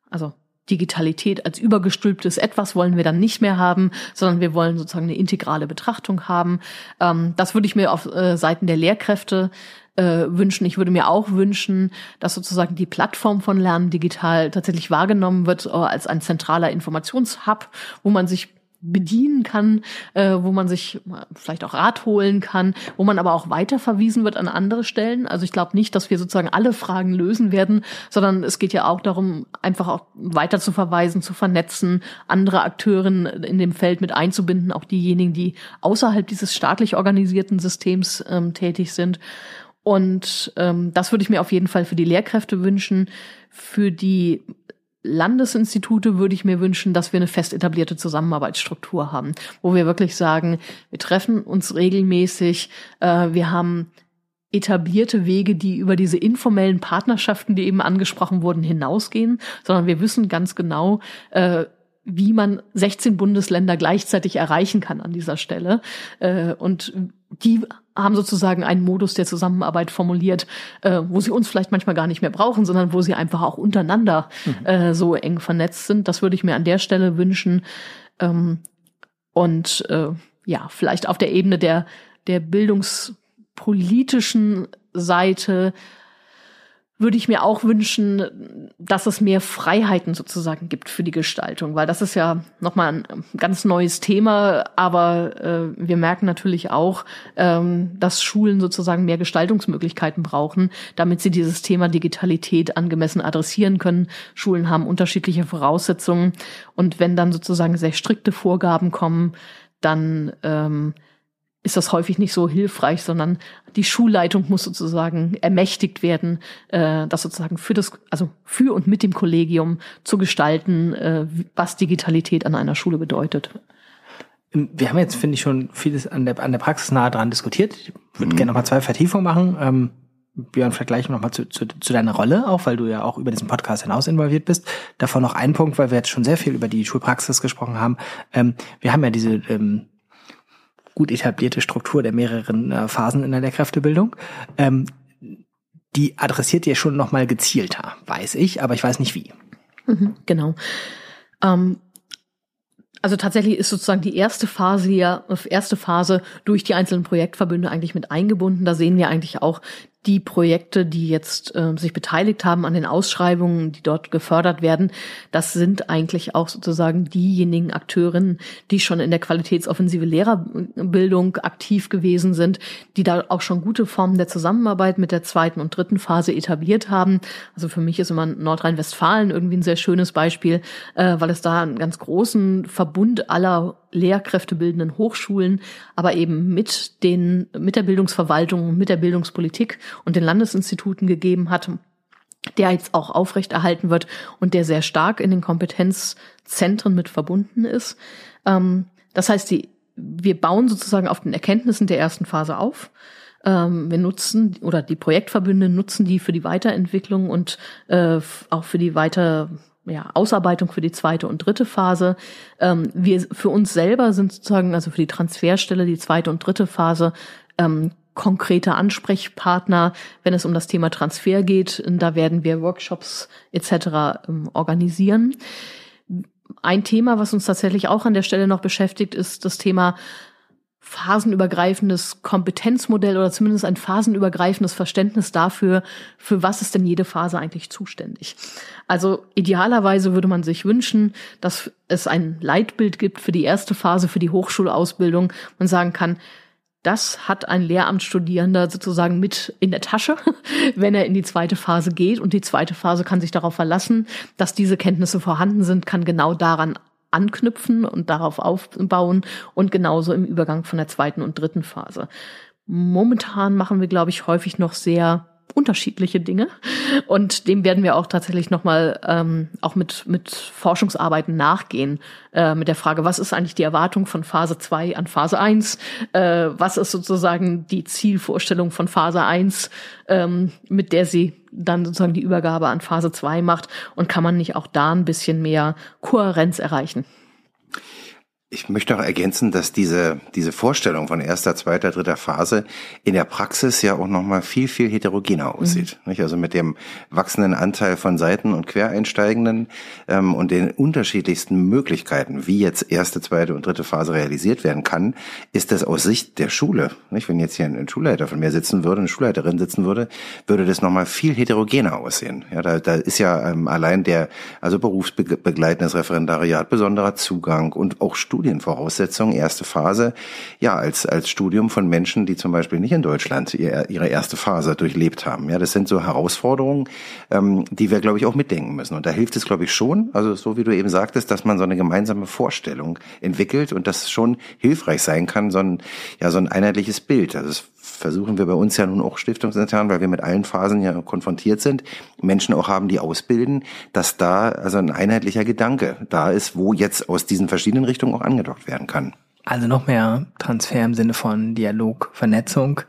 also Digitalität als übergestülptes Etwas wollen wir dann nicht mehr haben, sondern wir wollen sozusagen eine integrale Betrachtung haben. Ähm, das würde ich mir auf äh, Seiten der Lehrkräfte äh, wünschen. Ich würde mir auch wünschen, dass sozusagen die Plattform von Lernen digital tatsächlich wahrgenommen wird äh, als ein zentraler Informationshub, wo man sich bedienen kann, äh, wo man sich vielleicht auch Rat holen kann, wo man aber auch weiter verwiesen wird an andere Stellen. Also ich glaube nicht, dass wir sozusagen alle Fragen lösen werden, sondern es geht ja auch darum, einfach auch weiter zu verweisen, zu vernetzen, andere Akteuren in dem Feld mit einzubinden, auch diejenigen, die außerhalb dieses staatlich organisierten Systems ähm, tätig sind. Und ähm, das würde ich mir auf jeden Fall für die Lehrkräfte wünschen. Für die Landesinstitute würde ich mir wünschen, dass wir eine fest etablierte Zusammenarbeitsstruktur haben, wo wir wirklich sagen, wir treffen uns regelmäßig, äh, wir haben etablierte Wege, die über diese informellen Partnerschaften, die eben angesprochen wurden, hinausgehen, sondern wir wissen ganz genau, äh, wie man 16 Bundesländer gleichzeitig erreichen kann an dieser Stelle. Äh, und die haben sozusagen einen Modus der Zusammenarbeit formuliert, äh, wo sie uns vielleicht manchmal gar nicht mehr brauchen, sondern wo sie einfach auch untereinander mhm. äh, so eng vernetzt sind. Das würde ich mir an der Stelle wünschen. Ähm, und äh, ja, vielleicht auf der Ebene der, der bildungspolitischen Seite würde ich mir auch wünschen, dass es mehr Freiheiten sozusagen gibt für die Gestaltung, weil das ist ja nochmal ein ganz neues Thema, aber äh, wir merken natürlich auch, ähm, dass Schulen sozusagen mehr Gestaltungsmöglichkeiten brauchen, damit sie dieses Thema Digitalität angemessen adressieren können. Schulen haben unterschiedliche Voraussetzungen und wenn dann sozusagen sehr strikte Vorgaben kommen, dann ähm, ist das häufig nicht so hilfreich, sondern die Schulleitung muss sozusagen ermächtigt werden, äh, das sozusagen für das, also für und mit dem Kollegium zu gestalten, äh, was Digitalität an einer Schule bedeutet. Wir haben jetzt, finde ich, schon vieles an der, an der Praxis nahe dran diskutiert. Ich würde mhm. gerne noch mal zwei Vertiefungen machen. Ähm, Björn, vielleicht gleich noch mal zu, zu, zu deiner Rolle, auch weil du ja auch über diesen Podcast hinaus involviert bist. Davon noch ein Punkt, weil wir jetzt schon sehr viel über die Schulpraxis gesprochen haben. Ähm, wir haben ja diese ähm, gut etablierte Struktur der mehreren äh, Phasen in der Lehrkräftebildung. Ähm, die adressiert ihr schon noch mal gezielter, weiß ich, aber ich weiß nicht wie. Mhm, genau. Ähm, also tatsächlich ist sozusagen die erste Phase ja, erste Phase durch die einzelnen Projektverbünde eigentlich mit eingebunden. Da sehen wir eigentlich auch die Projekte, die jetzt äh, sich beteiligt haben an den Ausschreibungen, die dort gefördert werden, das sind eigentlich auch sozusagen diejenigen Akteurinnen, die schon in der qualitätsoffensive Lehrerbildung aktiv gewesen sind, die da auch schon gute Formen der Zusammenarbeit mit der zweiten und dritten Phase etabliert haben. Also für mich ist immer Nordrhein-Westfalen irgendwie ein sehr schönes Beispiel, äh, weil es da einen ganz großen Verbund aller lehrkräftebildenden Hochschulen, aber eben mit den, mit der Bildungsverwaltung, mit der Bildungspolitik und den Landesinstituten gegeben hat, der jetzt auch aufrechterhalten wird und der sehr stark in den Kompetenzzentren mit verbunden ist. Ähm, das heißt, die, wir bauen sozusagen auf den Erkenntnissen der ersten Phase auf. Ähm, wir nutzen oder die Projektverbünde nutzen die für die Weiterentwicklung und äh, auch für die weiter ja, Ausarbeitung für die zweite und dritte Phase. Ähm, wir für uns selber sind sozusagen, also für die Transferstelle, die zweite und dritte Phase, ähm, konkrete Ansprechpartner, wenn es um das Thema Transfer geht. Da werden wir Workshops etc. Ähm, organisieren. Ein Thema, was uns tatsächlich auch an der Stelle noch beschäftigt, ist das Thema phasenübergreifendes Kompetenzmodell oder zumindest ein phasenübergreifendes Verständnis dafür, für was ist denn jede Phase eigentlich zuständig. Also idealerweise würde man sich wünschen, dass es ein Leitbild gibt für die erste Phase, für die Hochschulausbildung. Man sagen kann, das hat ein Lehramtsstudierender sozusagen mit in der Tasche, wenn er in die zweite Phase geht. Und die zweite Phase kann sich darauf verlassen, dass diese Kenntnisse vorhanden sind, kann genau daran anknüpfen und darauf aufbauen und genauso im Übergang von der zweiten und dritten Phase. Momentan machen wir, glaube ich, häufig noch sehr unterschiedliche Dinge. Und dem werden wir auch tatsächlich nochmal ähm, auch mit, mit Forschungsarbeiten nachgehen, äh, mit der Frage, was ist eigentlich die Erwartung von Phase 2 an Phase 1, äh, was ist sozusagen die Zielvorstellung von Phase 1, ähm, mit der sie dann sozusagen die Übergabe an Phase 2 macht? Und kann man nicht auch da ein bisschen mehr Kohärenz erreichen? Ich möchte auch ergänzen, dass diese, diese Vorstellung von erster, zweiter, dritter Phase in der Praxis ja auch nochmal viel, viel heterogener aussieht. Mhm. Also mit dem wachsenden Anteil von Seiten- und Quereinsteigenden ähm, und den unterschiedlichsten Möglichkeiten, wie jetzt erste, zweite und dritte Phase realisiert werden kann, ist das aus Sicht der Schule, nicht? wenn jetzt hier ein, ein Schulleiter von mir sitzen würde, eine Schulleiterin sitzen würde, würde das nochmal viel heterogener aussehen. Ja, da, da ist ja ähm, allein der, also berufsbegleitendes Referendariat, besonderer Zugang und auch Studien Studienvoraussetzung, erste Phase, ja, als, als Studium von Menschen, die zum Beispiel nicht in Deutschland ihre erste Phase durchlebt haben. Ja, das sind so Herausforderungen, ähm, die wir, glaube ich, auch mitdenken müssen. Und da hilft es, glaube ich, schon, also so wie du eben sagtest, dass man so eine gemeinsame Vorstellung entwickelt und das schon hilfreich sein kann, so ein, ja, so ein einheitliches Bild. Also das versuchen wir bei uns ja nun auch stiftungsintern, weil wir mit allen Phasen ja konfrontiert sind, Menschen auch haben, die ausbilden, dass da also ein einheitlicher Gedanke da ist, wo jetzt aus diesen verschiedenen Richtungen auch angedockt werden kann. Also noch mehr Transfer im Sinne von Dialog, Vernetzung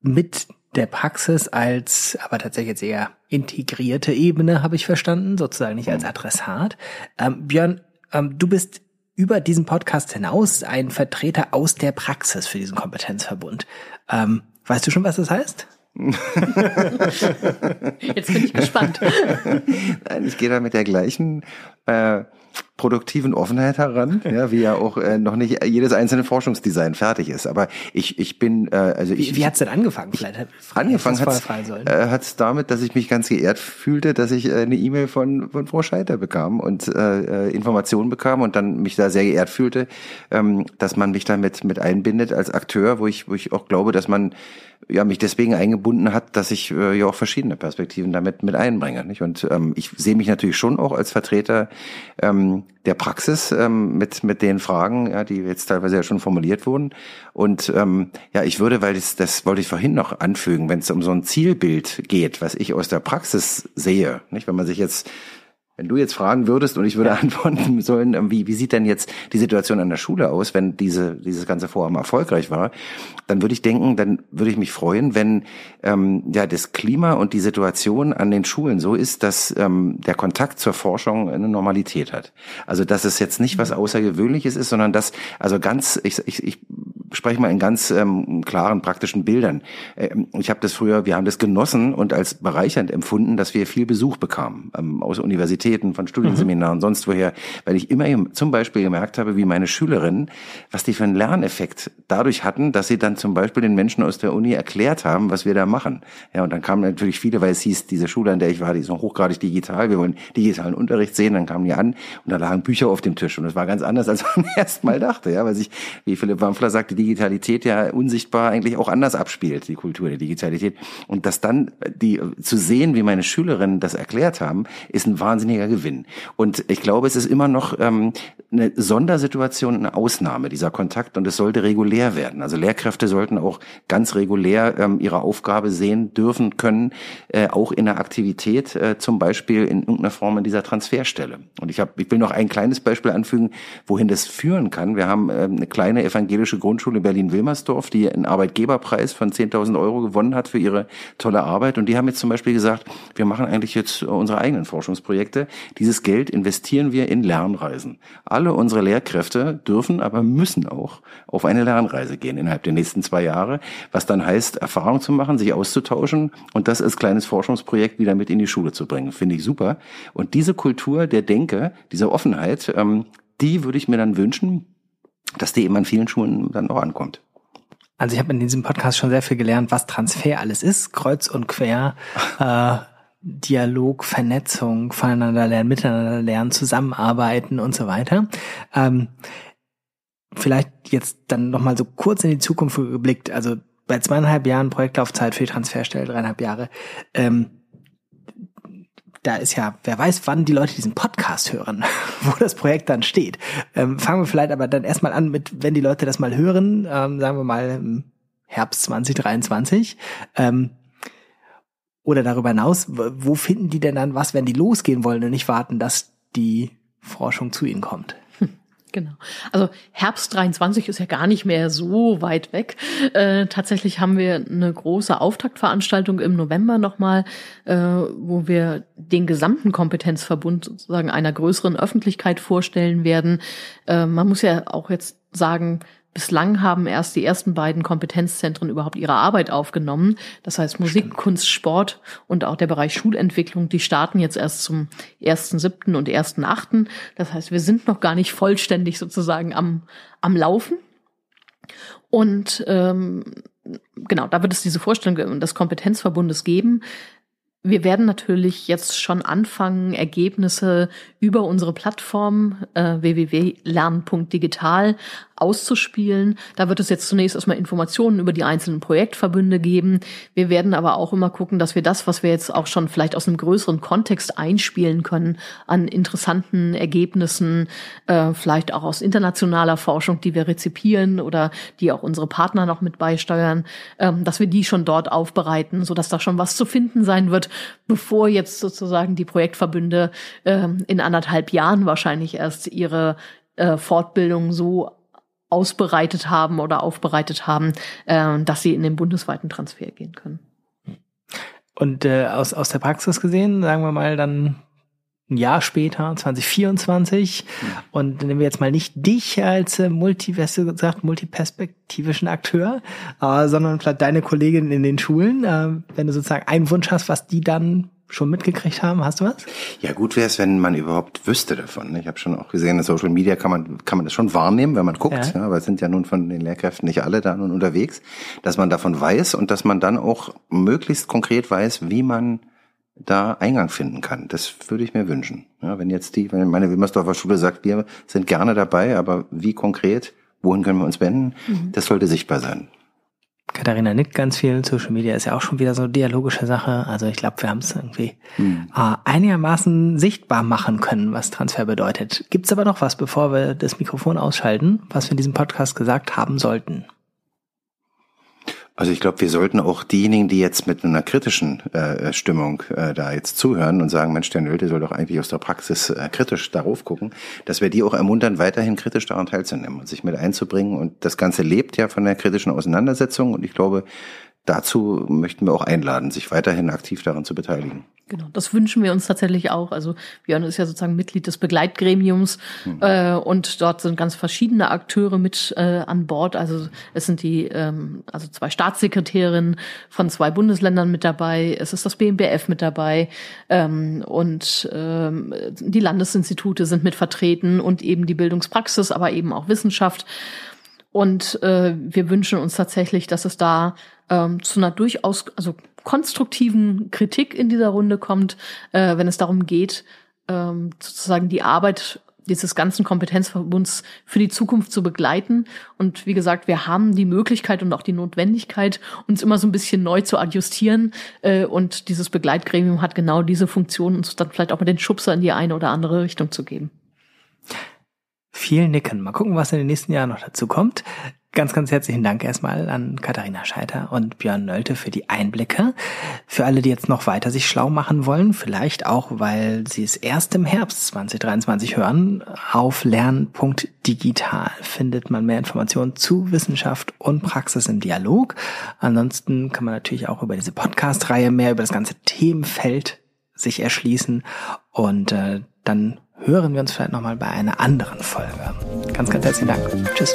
mit der Praxis als, aber tatsächlich jetzt eher integrierte Ebene, habe ich verstanden, sozusagen nicht als mhm. Adressat. Ähm, Björn, ähm, du bist über diesen Podcast hinaus ein Vertreter aus der Praxis für diesen Kompetenzverbund. Ähm, weißt du schon, was das heißt? Jetzt bin ich gespannt. Nein, ich gehe da mit der gleichen äh, produktiven Offenheit heran, ja, wie ja auch äh, noch nicht jedes einzelne Forschungsdesign fertig ist. Aber ich, ich bin, äh, also ich. Wie, wie hat's denn angefangen? Vielleicht hat, angefangen hat's, äh, hat's damit, dass ich mich ganz geehrt fühlte, dass ich äh, eine E-Mail von, von Frau Scheiter bekam und äh, äh, Informationen bekam und dann mich da sehr geehrt fühlte, ähm, dass man mich damit mit einbindet als Akteur, wo ich, wo ich auch glaube, dass man ja mich deswegen eingebunden hat, dass ich äh, ja auch verschiedene Perspektiven damit mit einbringe. Nicht? Und ähm, ich sehe mich natürlich schon auch als Vertreter ähm, der Praxis ähm, mit mit den Fragen, ja, die jetzt teilweise ja schon formuliert wurden. Und ähm, ja, ich würde, weil das, das wollte ich vorhin noch anfügen, wenn es um so ein Zielbild geht, was ich aus der Praxis sehe, nicht, wenn man sich jetzt wenn du jetzt fragen würdest und ich würde antworten sollen, ähm, wie, wie sieht denn jetzt die Situation an der Schule aus, wenn diese, dieses ganze Vorhaben erfolgreich war, dann würde ich denken, dann würde ich mich freuen, wenn ähm, ja das Klima und die Situation an den Schulen so ist, dass ähm, der Kontakt zur Forschung eine Normalität hat. Also dass es jetzt nicht was mhm. Außergewöhnliches ist, sondern dass also ganz, ich, ich, ich spreche mal in ganz ähm, klaren praktischen Bildern. Ähm, ich habe das früher, wir haben das genossen und als bereichernd empfunden, dass wir viel Besuch bekamen ähm, aus Universitäten von Studienseminaren, mhm. sonst woher, weil ich immer zum Beispiel gemerkt habe, wie meine Schülerinnen, was die für einen Lerneffekt dadurch hatten, dass sie dann zum Beispiel den Menschen aus der Uni erklärt haben, was wir da machen. Ja, und dann kamen natürlich viele, weil es hieß, diese Schule, an der ich war, die ist noch hochgradig digital, wir wollen digitalen Unterricht sehen, dann kamen die an und da lagen Bücher auf dem Tisch und das war ganz anders, als man erst mal dachte, ja, weil sich, wie Philipp Wampfler sagt, die Digitalität ja unsichtbar eigentlich auch anders abspielt, die Kultur der Digitalität. Und das dann, die, zu sehen, wie meine Schülerinnen das erklärt haben, ist ein wahnsinniger Gewinn. Und ich glaube, es ist immer noch ähm, eine Sondersituation, eine Ausnahme, dieser Kontakt, und es sollte regulär werden. Also Lehrkräfte sollten auch ganz regulär ähm, ihre Aufgabe sehen dürfen können, äh, auch in der Aktivität, äh, zum Beispiel in irgendeiner Form in dieser Transferstelle. Und ich, hab, ich will noch ein kleines Beispiel anfügen, wohin das führen kann. Wir haben äh, eine kleine evangelische Grundschule Berlin-Wilmersdorf, die einen Arbeitgeberpreis von 10.000 Euro gewonnen hat für ihre tolle Arbeit. Und die haben jetzt zum Beispiel gesagt, wir machen eigentlich jetzt unsere eigenen Forschungsprojekte dieses Geld investieren wir in Lernreisen. Alle unsere Lehrkräfte dürfen, aber müssen auch auf eine Lernreise gehen innerhalb der nächsten zwei Jahre, was dann heißt, Erfahrung zu machen, sich auszutauschen und das als kleines Forschungsprojekt wieder mit in die Schule zu bringen. Finde ich super. Und diese Kultur der Denke, dieser Offenheit, ähm, die würde ich mir dann wünschen, dass die eben an vielen Schulen dann auch ankommt. Also ich habe in diesem Podcast schon sehr viel gelernt, was Transfer alles ist, kreuz und quer. äh, Dialog, Vernetzung, voneinander lernen, miteinander lernen, zusammenarbeiten und so weiter. Ähm, vielleicht jetzt dann nochmal so kurz in die Zukunft geblickt, also bei zweieinhalb Jahren Projektlaufzeit für die Transferstelle, dreieinhalb Jahre, ähm, da ist ja, wer weiß, wann die Leute diesen Podcast hören, wo das Projekt dann steht. Ähm, fangen wir vielleicht aber dann erstmal an mit, wenn die Leute das mal hören, ähm, sagen wir mal im Herbst 2023. Ähm, oder darüber hinaus, wo finden die denn dann was, wenn die losgehen wollen und nicht warten, dass die Forschung zu ihnen kommt? Genau. Also Herbst 23 ist ja gar nicht mehr so weit weg. Äh, tatsächlich haben wir eine große Auftaktveranstaltung im November nochmal, äh, wo wir den gesamten Kompetenzverbund sozusagen einer größeren Öffentlichkeit vorstellen werden. Äh, man muss ja auch jetzt sagen, Bislang haben erst die ersten beiden Kompetenzzentren überhaupt ihre Arbeit aufgenommen. Das heißt Musik, Kunst, Sport und auch der Bereich Schulentwicklung, die starten jetzt erst zum 1.7. und 1.8. Das heißt, wir sind noch gar nicht vollständig sozusagen am, am Laufen. Und ähm, genau, da wird es diese Vorstellung des Kompetenzverbundes geben. Wir werden natürlich jetzt schon anfangen, Ergebnisse über unsere Plattform äh, www.lern.digital auszuspielen. Da wird es jetzt zunächst erstmal Informationen über die einzelnen Projektverbünde geben. Wir werden aber auch immer gucken, dass wir das, was wir jetzt auch schon vielleicht aus einem größeren Kontext einspielen können, an interessanten Ergebnissen, äh, vielleicht auch aus internationaler Forschung, die wir rezipieren oder die auch unsere Partner noch mit beisteuern, ähm, dass wir die schon dort aufbereiten, so dass da schon was zu finden sein wird, bevor jetzt sozusagen die Projektverbünde äh, in anderthalb Jahren wahrscheinlich erst ihre äh, Fortbildung so ausbereitet haben oder aufbereitet haben, äh, dass sie in den bundesweiten Transfer gehen können. Und äh, aus, aus der Praxis gesehen, sagen wir mal dann ein Jahr später, 2024, mhm. und nehmen wir jetzt mal nicht dich als äh, multi, gesagt, multiperspektivischen Akteur, äh, sondern vielleicht deine Kollegin in den Schulen, äh, wenn du sozusagen einen Wunsch hast, was die dann schon mitgekriegt haben? Hast du was? Ja, gut wäre es, wenn man überhaupt wüsste davon. Ich habe schon auch gesehen, in Social Media kann man, kann man das schon wahrnehmen, wenn man guckt, ja. ja, aber es sind ja nun von den Lehrkräften nicht alle da nun unterwegs, dass man davon weiß und dass man dann auch möglichst konkret weiß, wie man da Eingang finden kann. Das würde ich mir wünschen. Ja, wenn jetzt die, wenn meine Wilmersdorfer Schule sagt, wir sind gerne dabei, aber wie konkret, wohin können wir uns wenden, mhm. das sollte sichtbar sein. Katharina nickt ganz viel. Social Media ist ja auch schon wieder so eine dialogische Sache. Also ich glaube, wir haben es irgendwie hm. äh, einigermaßen sichtbar machen können, was Transfer bedeutet. Gibt es aber noch was, bevor wir das Mikrofon ausschalten, was wir in diesem Podcast gesagt haben sollten? Also ich glaube, wir sollten auch diejenigen, die jetzt mit einer kritischen äh, Stimmung äh, da jetzt zuhören und sagen, Mensch, der Nölte soll doch eigentlich aus der Praxis äh, kritisch darauf gucken, dass wir die auch ermuntern, weiterhin kritisch daran teilzunehmen und sich mit einzubringen. Und das Ganze lebt ja von der kritischen Auseinandersetzung. Und ich glaube, dazu möchten wir auch einladen, sich weiterhin aktiv daran zu beteiligen. Genau, das wünschen wir uns tatsächlich auch. Also Björn ist ja sozusagen Mitglied des Begleitgremiums mhm. äh, und dort sind ganz verschiedene Akteure mit äh, an Bord. Also es sind die, ähm, also zwei Staatssekretärinnen von zwei Bundesländern mit dabei. Es ist das BMBF mit dabei ähm, und ähm, die Landesinstitute sind mit vertreten und eben die Bildungspraxis, aber eben auch Wissenschaft. Und äh, wir wünschen uns tatsächlich, dass es da ähm, zu einer durchaus, also konstruktiven Kritik in dieser Runde kommt, äh, wenn es darum geht, ähm, sozusagen die Arbeit dieses ganzen Kompetenzverbunds für die Zukunft zu begleiten. Und wie gesagt, wir haben die Möglichkeit und auch die Notwendigkeit, uns immer so ein bisschen neu zu adjustieren. Äh, und dieses Begleitgremium hat genau diese Funktion, uns dann vielleicht auch mal den Schubser in die eine oder andere Richtung zu geben. Viel Nicken. Mal gucken, was in den nächsten Jahren noch dazu kommt. Ganz, ganz herzlichen Dank erstmal an Katharina Scheiter und Björn Nölte für die Einblicke. Für alle, die jetzt noch weiter sich schlau machen wollen, vielleicht auch, weil sie es erst im Herbst 2023 hören, auf lern.digital findet man mehr Informationen zu Wissenschaft und Praxis im Dialog. Ansonsten kann man natürlich auch über diese Podcast-Reihe mehr über das ganze Themenfeld sich erschließen und äh, dann hören wir uns vielleicht nochmal bei einer anderen Folge. Ganz, ganz herzlichen Dank. Tschüss.